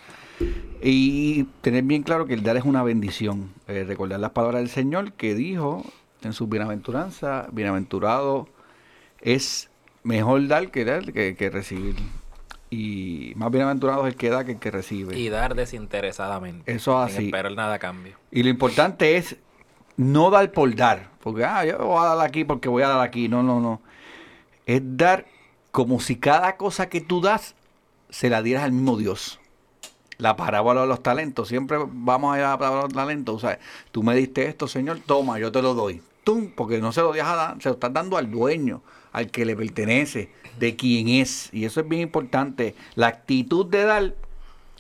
Y tener bien claro que el dar es una bendición. Eh, recordar las palabras del Señor que dijo en su bienaventuranza, bienaventurado es mejor dar que dar que recibir. Y más bienaventurado es el que da que el que recibe.
Y dar desinteresadamente.
Eso es
Sin
así.
esperar nada a cambio.
Y lo importante es no dar por dar. Porque, ah, yo voy a dar aquí porque voy a dar aquí. No, no, no. Es dar como si cada cosa que tú das se la dieras al mismo Dios. La parábola de los talentos. Siempre vamos a ir a la parábola de los talentos. O sea, tú me diste esto, Señor, toma, yo te lo doy. Tú, porque no se lo dejas dar, se lo estás dando al dueño, al que le pertenece, de quien es. Y eso es bien importante. La actitud de dar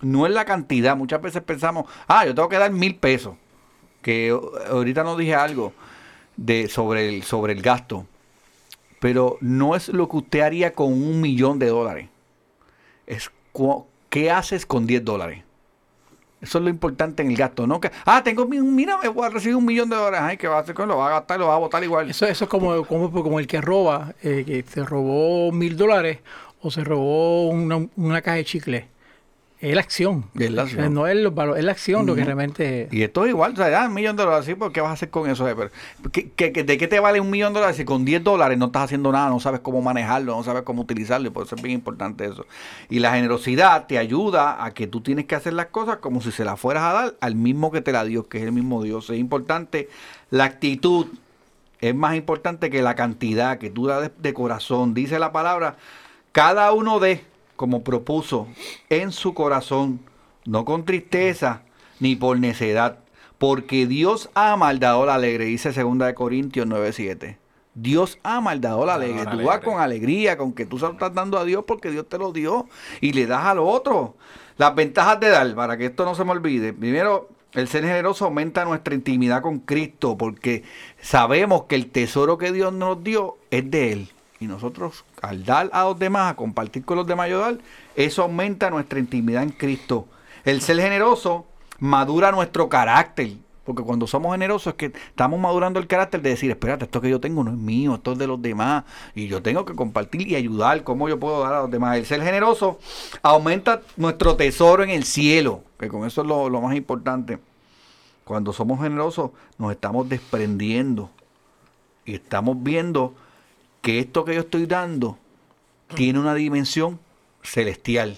no es la cantidad. Muchas veces pensamos, ah, yo tengo que dar mil pesos. Que ahorita no dije algo de sobre el, sobre el gasto. Pero no es lo que usted haría con un millón de dólares. Es qué haces con 10 dólares. Eso es lo importante en el gasto, ¿no? Que, ah, tengo, mi- mira, me voy a recibir un millón de dólares. Ay, ¿qué va a hacer con Lo va a gastar, lo va a botar igual.
Eso, eso es como, como, como el que roba, eh, que se robó mil dólares o se robó una, una caja de chicle. Es la acción.
Es la acción.
No es, los valores, es la acción lo que realmente...
Y esto es igual, o sea, un millón de dólares, sí, pues ¿qué vas a hacer con eso? Pero, ¿qué- qué- qué- de qué te vale un millón de dólares si con 10 dólares no estás haciendo nada, no sabes cómo manejarlo, no sabes cómo utilizarlo? Y por eso es bien importante eso. Y la generosidad te ayuda a que tú tienes que hacer las cosas como si se las fueras a dar al mismo que te la dio, que es el mismo Dios. Es importante la actitud. Es más importante que la cantidad que tú das de, de corazón. Dice la palabra, cada uno de, como propuso, en su corazón, no con tristeza ni por necedad, porque Dios ama al dador alegre, dice 2 de Corintios 9:7. Dios ama al dador alegre. Tú vas con alegría, con que tú se lo estás dando a Dios porque Dios te lo dio y le das al otro. Las ventajas de dar, para que esto no se me olvide. Primero, el ser generoso aumenta nuestra intimidad con Cristo porque sabemos que el tesoro que Dios nos dio es de Él. Y nosotros, al dar a los demás, a compartir con los demás, ayudar, eso aumenta nuestra intimidad en Cristo. El ser generoso madura nuestro carácter. Porque cuando somos generosos es que estamos madurando el carácter de decir, espérate, esto que yo tengo no es mío, esto es de los demás. Y yo tengo que compartir y ayudar cómo yo puedo dar a los demás. El ser generoso aumenta nuestro tesoro en el cielo, que con eso es lo, lo más importante. Cuando somos generosos nos estamos desprendiendo y estamos viendo que esto que yo estoy dando tiene una dimensión celestial.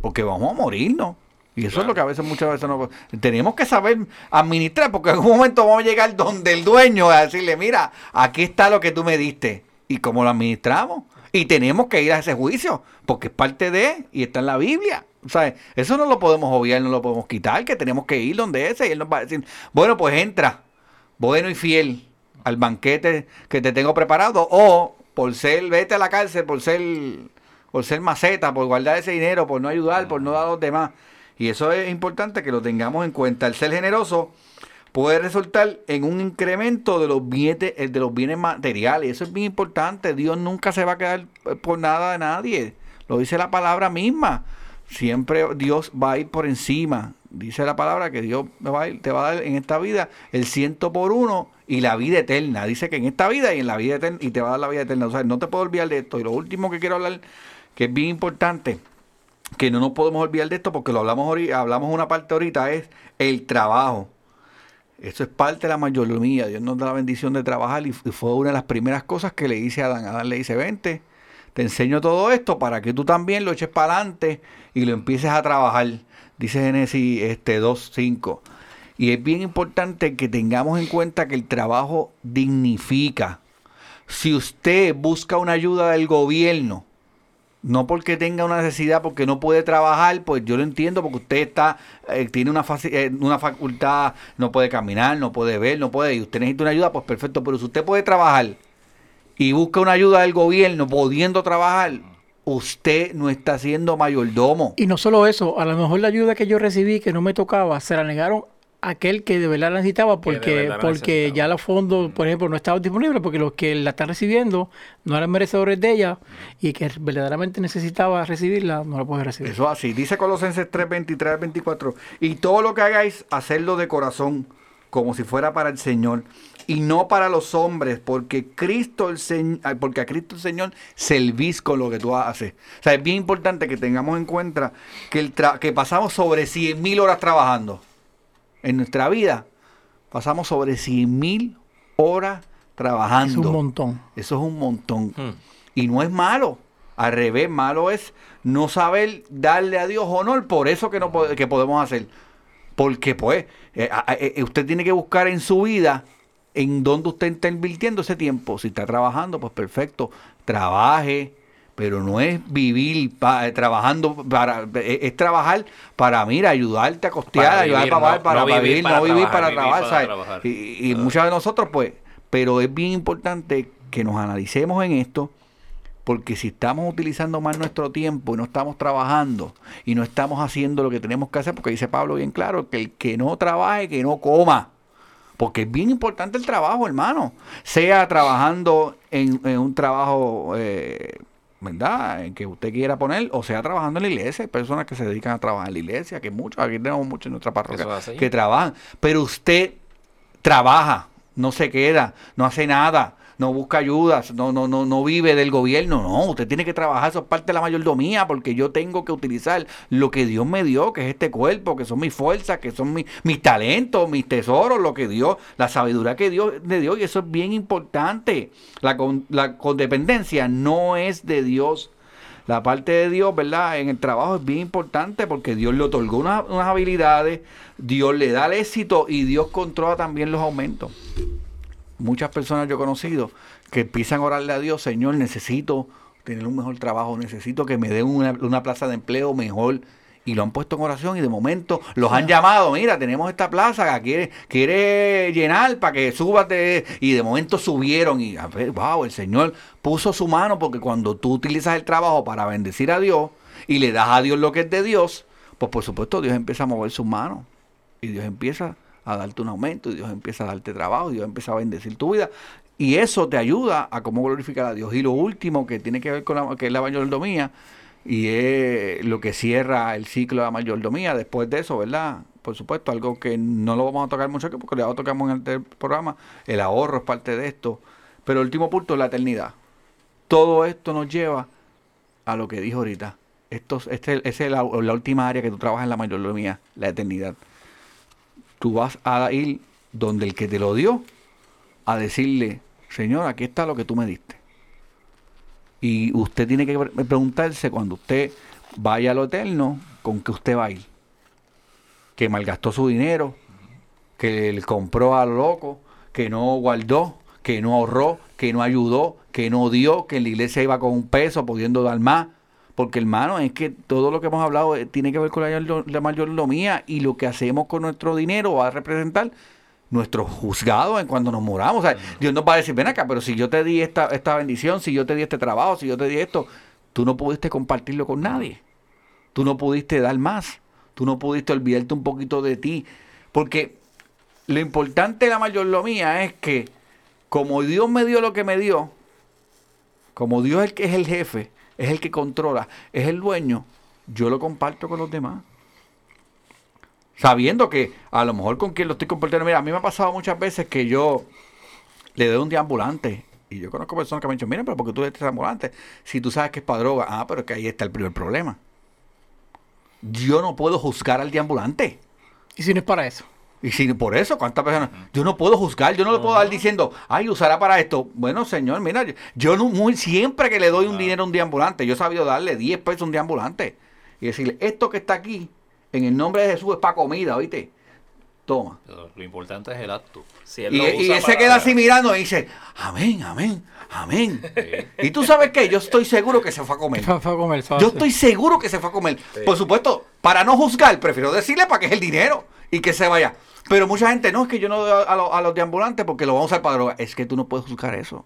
Porque vamos a morirnos. Y eso es lo que a veces, muchas veces no. Tenemos que saber administrar, porque en algún momento vamos a llegar donde el dueño a decirle: Mira, aquí está lo que tú me diste. ¿Y cómo lo administramos? Y tenemos que ir a ese juicio, porque es parte de, y está en la Biblia. O sea, eso no lo podemos obviar, no lo podemos quitar, que tenemos que ir donde ese. Y él nos va a decir: Bueno, pues entra, bueno y fiel, al banquete que te tengo preparado. O por ser, vete a la cárcel, por ser, por ser maceta, por guardar ese dinero, por no ayudar, por no dar a los demás. Y eso es importante que lo tengamos en cuenta. El ser generoso puede resultar en un incremento de los bienes, eh, de los bienes materiales. Eso es bien importante. Dios nunca se va a quedar por nada de nadie. Lo dice la palabra misma. Siempre Dios va a ir por encima. Dice la palabra que Dios te va a dar en esta vida el ciento por uno y la vida eterna. Dice que en esta vida y en la vida eterna y te va a dar la vida eterna. O sea, no te puedo olvidar de esto. Y lo último que quiero hablar, que es bien importante, que no nos podemos olvidar de esto porque lo hablamos hablamos una parte ahorita, es el trabajo. Eso es parte de la mayordomía. Dios nos da la bendición de trabajar y fue una de las primeras cosas que le dice a Adán. Adán le dice, vente, te enseño todo esto para que tú también lo eches para adelante y lo empieces a trabajar. Dice Génesis este, 2.5. Y es bien importante que tengamos en cuenta que el trabajo dignifica. Si usted busca una ayuda del gobierno, no porque tenga una necesidad, porque no puede trabajar, pues yo lo entiendo, porque usted está, eh, tiene una, eh, una facultad, no puede caminar, no puede ver, no puede, y usted necesita una ayuda, pues perfecto, pero si usted puede trabajar y busca una ayuda del gobierno pudiendo trabajar, usted no está siendo mayordomo.
Y no solo eso, a lo mejor la ayuda que yo recibí que no me tocaba, se la negaron aquel que de verdad la necesitaba porque, porque ya los fondos, por ejemplo, no estaban disponibles porque los que la están recibiendo no eran merecedores de ella y que verdaderamente necesitaba recibirla, no la puede recibir.
Eso así, dice Colosenses 3, 23 24, y todo lo que hagáis, hacerlo de corazón, como si fuera para el Señor y no para los hombres, porque Cristo el Señor, porque a Cristo el Señor servís con lo que tú haces. O sea, es bien importante que tengamos en cuenta que, el que pasamos sobre 100 mil horas trabajando en nuestra vida, pasamos sobre 100 mil horas trabajando.
Eso es un montón.
Eso es un montón. Hmm. Y no es malo. Al revés, malo es no saber darle a Dios honor por eso que, no que podemos hacer. Porque pues eh, eh, usted tiene que buscar en su vida en dónde usted está invirtiendo ese tiempo. Si está trabajando, pues perfecto. Trabaje, pero no es vivir trabajando para es, trabajar para mira ayudarte a costear ayudar para, para, vivir, no vivir para, trabajar, y, y muchos de nosotros pues pero es bien importante que nos analicemos en esto porque si estamos utilizando más nuestro tiempo y no estamos trabajando y no estamos haciendo lo que tenemos que hacer porque dice Pablo bien claro que el que no trabaje que no coma porque es bien importante el trabajo hermano. Sea trabajando en, un trabajo eh, ¿verdad? En que usted quiera poner, o sea, trabajando en la iglesia. Hay personas que se dedican a trabajar en la iglesia, que muchos, aquí tenemos muchos en nuestra parroquia, que trabajan. Pero usted trabaja, no se queda, no hace nada, no busca ayudas, no, no, no, no vive del gobierno, no, usted tiene que trabajar, eso es parte de la mayordomía, porque yo tengo que utilizar lo que Dios me dio, que es este cuerpo, que son mis fuerzas, que son mis, mis talentos, mis tesoros, lo que Dios, la sabiduría que Dios me dio, y eso es bien importante. La, la condependencia no es de Dios. La parte de Dios, ¿verdad? En el trabajo es bien importante porque Dios le otorgó unas habilidades, Dios le da el éxito y Dios controla también los aumentos muchas personas yo he conocido que empiezan a orarle a Dios, Señor, necesito tener un mejor trabajo, necesito que me den una, plaza de empleo mejor. Y lo han puesto en oración y de momento los han llamado, mira, tenemos esta plaza quiere, quiere llenar para que subas y de momento subieron y a ver, wow, el Señor puso su mano porque cuando tú utilizas el trabajo para bendecir a Dios y le das a Dios lo que es de Dios, pues por supuesto Dios empieza a mover sus manos y Dios empieza a darte un aumento y Dios empieza a darte trabajo Dios empieza a bendecir tu vida y eso te ayuda a cómo glorificar a Dios. Y lo último que tiene que ver con la, que es la mayordomía y es lo que cierra el ciclo de la mayordomía después de eso, ¿verdad? Por supuesto, algo que no lo vamos a tocar mucho porque ya lo tocamos en el programa, el ahorro es parte de esto, pero el último punto es la eternidad. Todo esto nos lleva a lo que dijo ahorita. Esto, este, es la, la última área que tú trabajas en la mayordomía, la eternidad. Tú vas a ir donde el que te lo dio a decirle, Señor, aquí está lo que tú me diste. Y usted tiene que preguntarse cuando usted vaya a lo eterno, con qué usted va a ir. Que malgastó su dinero, que le compró a lo loco, que no guardó, que no ahorró, que no ayudó, que no dio, que en la iglesia iba con un peso pudiendo dar más. Porque hermano, es que todo lo que hemos hablado eh, tiene que ver con la, la mayordomía y lo que hacemos con nuestro dinero va a representar nuestro juzgado en cuando nos. O sea, Dios nos va a decir, ven acá, pero si yo te di esta, esta bendición, si yo te di este trabajo, si yo te di esto, tú no pudiste compartirlo con nadie. Tú no pudiste dar más. Tú no pudiste olvidarte un poquito de ti. Porque lo importante de la mayordomía es que como Dios me dio lo que me dio, como Dios es el que es el jefe, es el que controla, es el dueño, yo lo comparto con los demás. Sabiendo que a lo mejor con quien lo estoy compartiendo, mira, a mí me ha pasado muchas veces que yo le doy un deambulante. Y yo conozco personas que me han dicho, mira, pero porque tú le das deambulante? Si tú sabes que es para droga. Ah, pero es que ahí está el primer problema. Yo no puedo juzgar al deambulante.
¿Y si no es para eso?
Y si por eso, ¿cuántas personas? Yo no puedo juzgar, yo no le puedo dar diciendo, ay, usará para esto. Bueno, señor, mira, yo no, muy, siempre que le doy un dinero a un deambulante, yo he sabido darle 10 pesos a un deambulante. Y decirle, esto que está aquí, en el nombre de Jesús es para comida, ¿oíste? Toma.
Lo importante es el acto.
y, y él se queda así mirando y dice, amén, amén, amén. Y tú sabes qué, yo estoy seguro que se fue a comer.
Se fue a comer
yo estoy seguro que se fue a comer. Por supuesto, para no juzgar, prefiero decirle para que es el dinero y que se vaya. Pero mucha gente, no, es que yo no doy a, a, a los deambulantes porque lo vamos a usar para droga. Es que tú no puedes juzgar eso.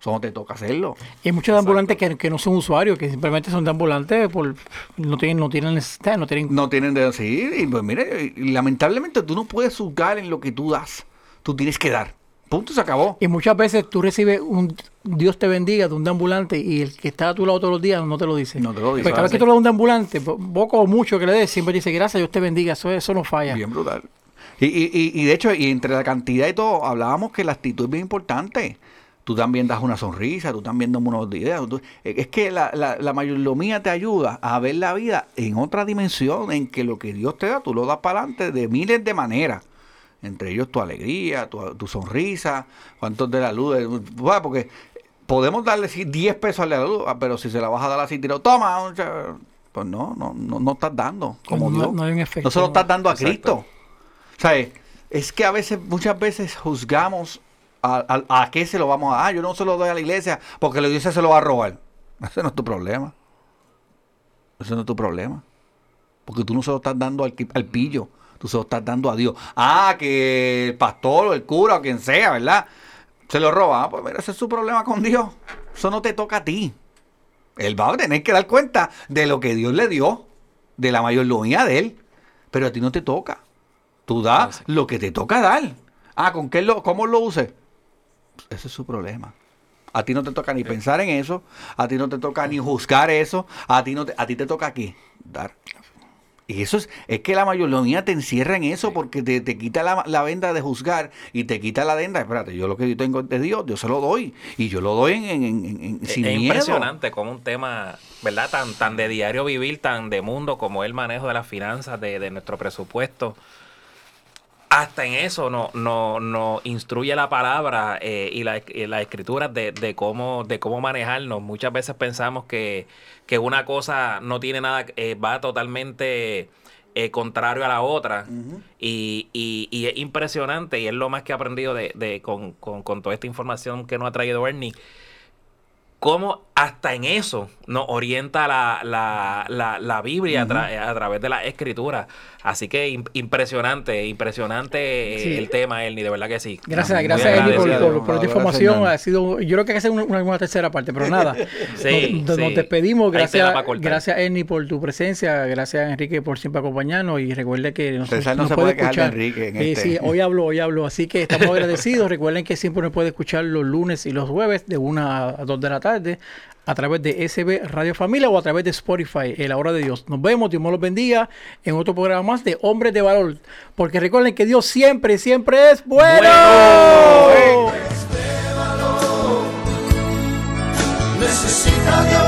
Eso no te toca hacerlo.
Y hay muchos ambulantes que, que, no son usuarios, que simplemente son de ambulantes por no tienen, no tienen necesidad, no tienen.
No tienen de sí, y pues mire, lamentablemente tú no puedes juzgar en lo que tú das. Tú tienes que dar. Punto, se acabó.
Y muchas veces tú recibes un Dios te bendiga de un ambulante y el que está a tu lado todos los días no te lo dice.
No te lo dice.
Pero cada vez que tú le das un ambulante, poco o mucho que le des, siempre dice gracias, Dios te bendiga. Eso, eso no falla.
Bien brutal. Y, y, y de hecho, y entre la cantidad y todo, hablábamos que la actitud es bien importante tú también das una sonrisa, tú también das unos ideas. Tú, es que la, la, la, mayordomía te ayuda a ver la vida en otra dimensión, en que lo que Dios te da, tú lo das para adelante de miles de maneras. Entre ellos tu alegría, tu, tu sonrisa, cuántos de la luz. Porque podemos darle 10 pesos a la luz, pero si se la vas a dar así, tiro, toma, pues no, no, no, no estás dando. Como
no,
Dios.
no, hay un efecto.
No se lo estás dando a Cristo. O sea, es que a veces, muchas veces juzgamos ¿A, a, a, qué se lo vamos a dar? Ah, yo no se lo doy a la iglesia porque la iglesia se lo va a robar. *laughs* Ese no es tu problema. Ese no es tu problema. Porque tú no se lo estás dando al, al pillo. Tú se lo estás dando a Dios. Ah, que el pastor o el cura o quien sea, ¿verdad? Se lo roba. Ah, pues mira, ese es su problema con Dios. Eso no te toca a ti. Él va a tener que dar cuenta de lo que Dios le dio, de la mayordomía de él. Pero a ti no te toca. Tú das lo que te toca dar. Ah, ¿con qué lo, cómo lo uses? Ese es su problema. A ti no te toca ni pensar en eso, a ti no te toca ni juzgar eso, a ti no te, a ti te toca aquí dar. Y eso es, es que la mayordomía te encierra en eso porque te, te quita la, la, venda de juzgar y te quita la venda. Espérate, yo lo que yo tengo de Dios, yo se lo doy. Y yo lo doy en, en,
es,
sin
es
miedo.
impresionante como un tema, ¿verdad? Tan, tan de diario vivir, tan de mundo como el manejo de las finanzas, de, de nuestro presupuesto hasta en eso nos no, no instruye la palabra eh, y, la, y las escrituras de, de, cómo, de cómo manejarnos. Muchas veces pensamos que, que una cosa no tiene nada, eh, va totalmente eh, contrario a la otra. Uh -huh. y, y, y, es impresionante y es lo más que he aprendido de, de con, con, con, toda esta información que nos ha traído Ernie. Cómo hasta en eso nos orienta la, la, la, la Biblia a, tra- a través de la escritura. Así que im- impresionante, impresionante eh,
Sí.
el tema, Ernie, de verdad que sí.
Gracias,
Muy
gracias Ernie por, por-
Ahora,
información. Ha sido, yo creo que hay que hacer una, una- una tercera parte, pero nada. *laughs*
Sí,
nos, nos
sí.
despedimos.
Hay
Gracias, gracias Ernie por tu presencia. Gracias Enrique por siempre acompañarnos. Y recuerde que nos,
César no
nos
se puede quejar de Enrique en este.
sí, hoy hablo, hoy hablo. Así que estamos *laughs* agradecidos. Recuerden que siempre nos puede escuchar los lunes y los jueves de 1 a 2 de la tarde a través de SB Radio Familia o a través de Spotify, en la hora de Dios. Nos vemos, Dios me los bendiga en otro programa más de Hombres de Valor. Porque recuerden que Dios siempre, siempre es bueno.
Bueno.
Necesita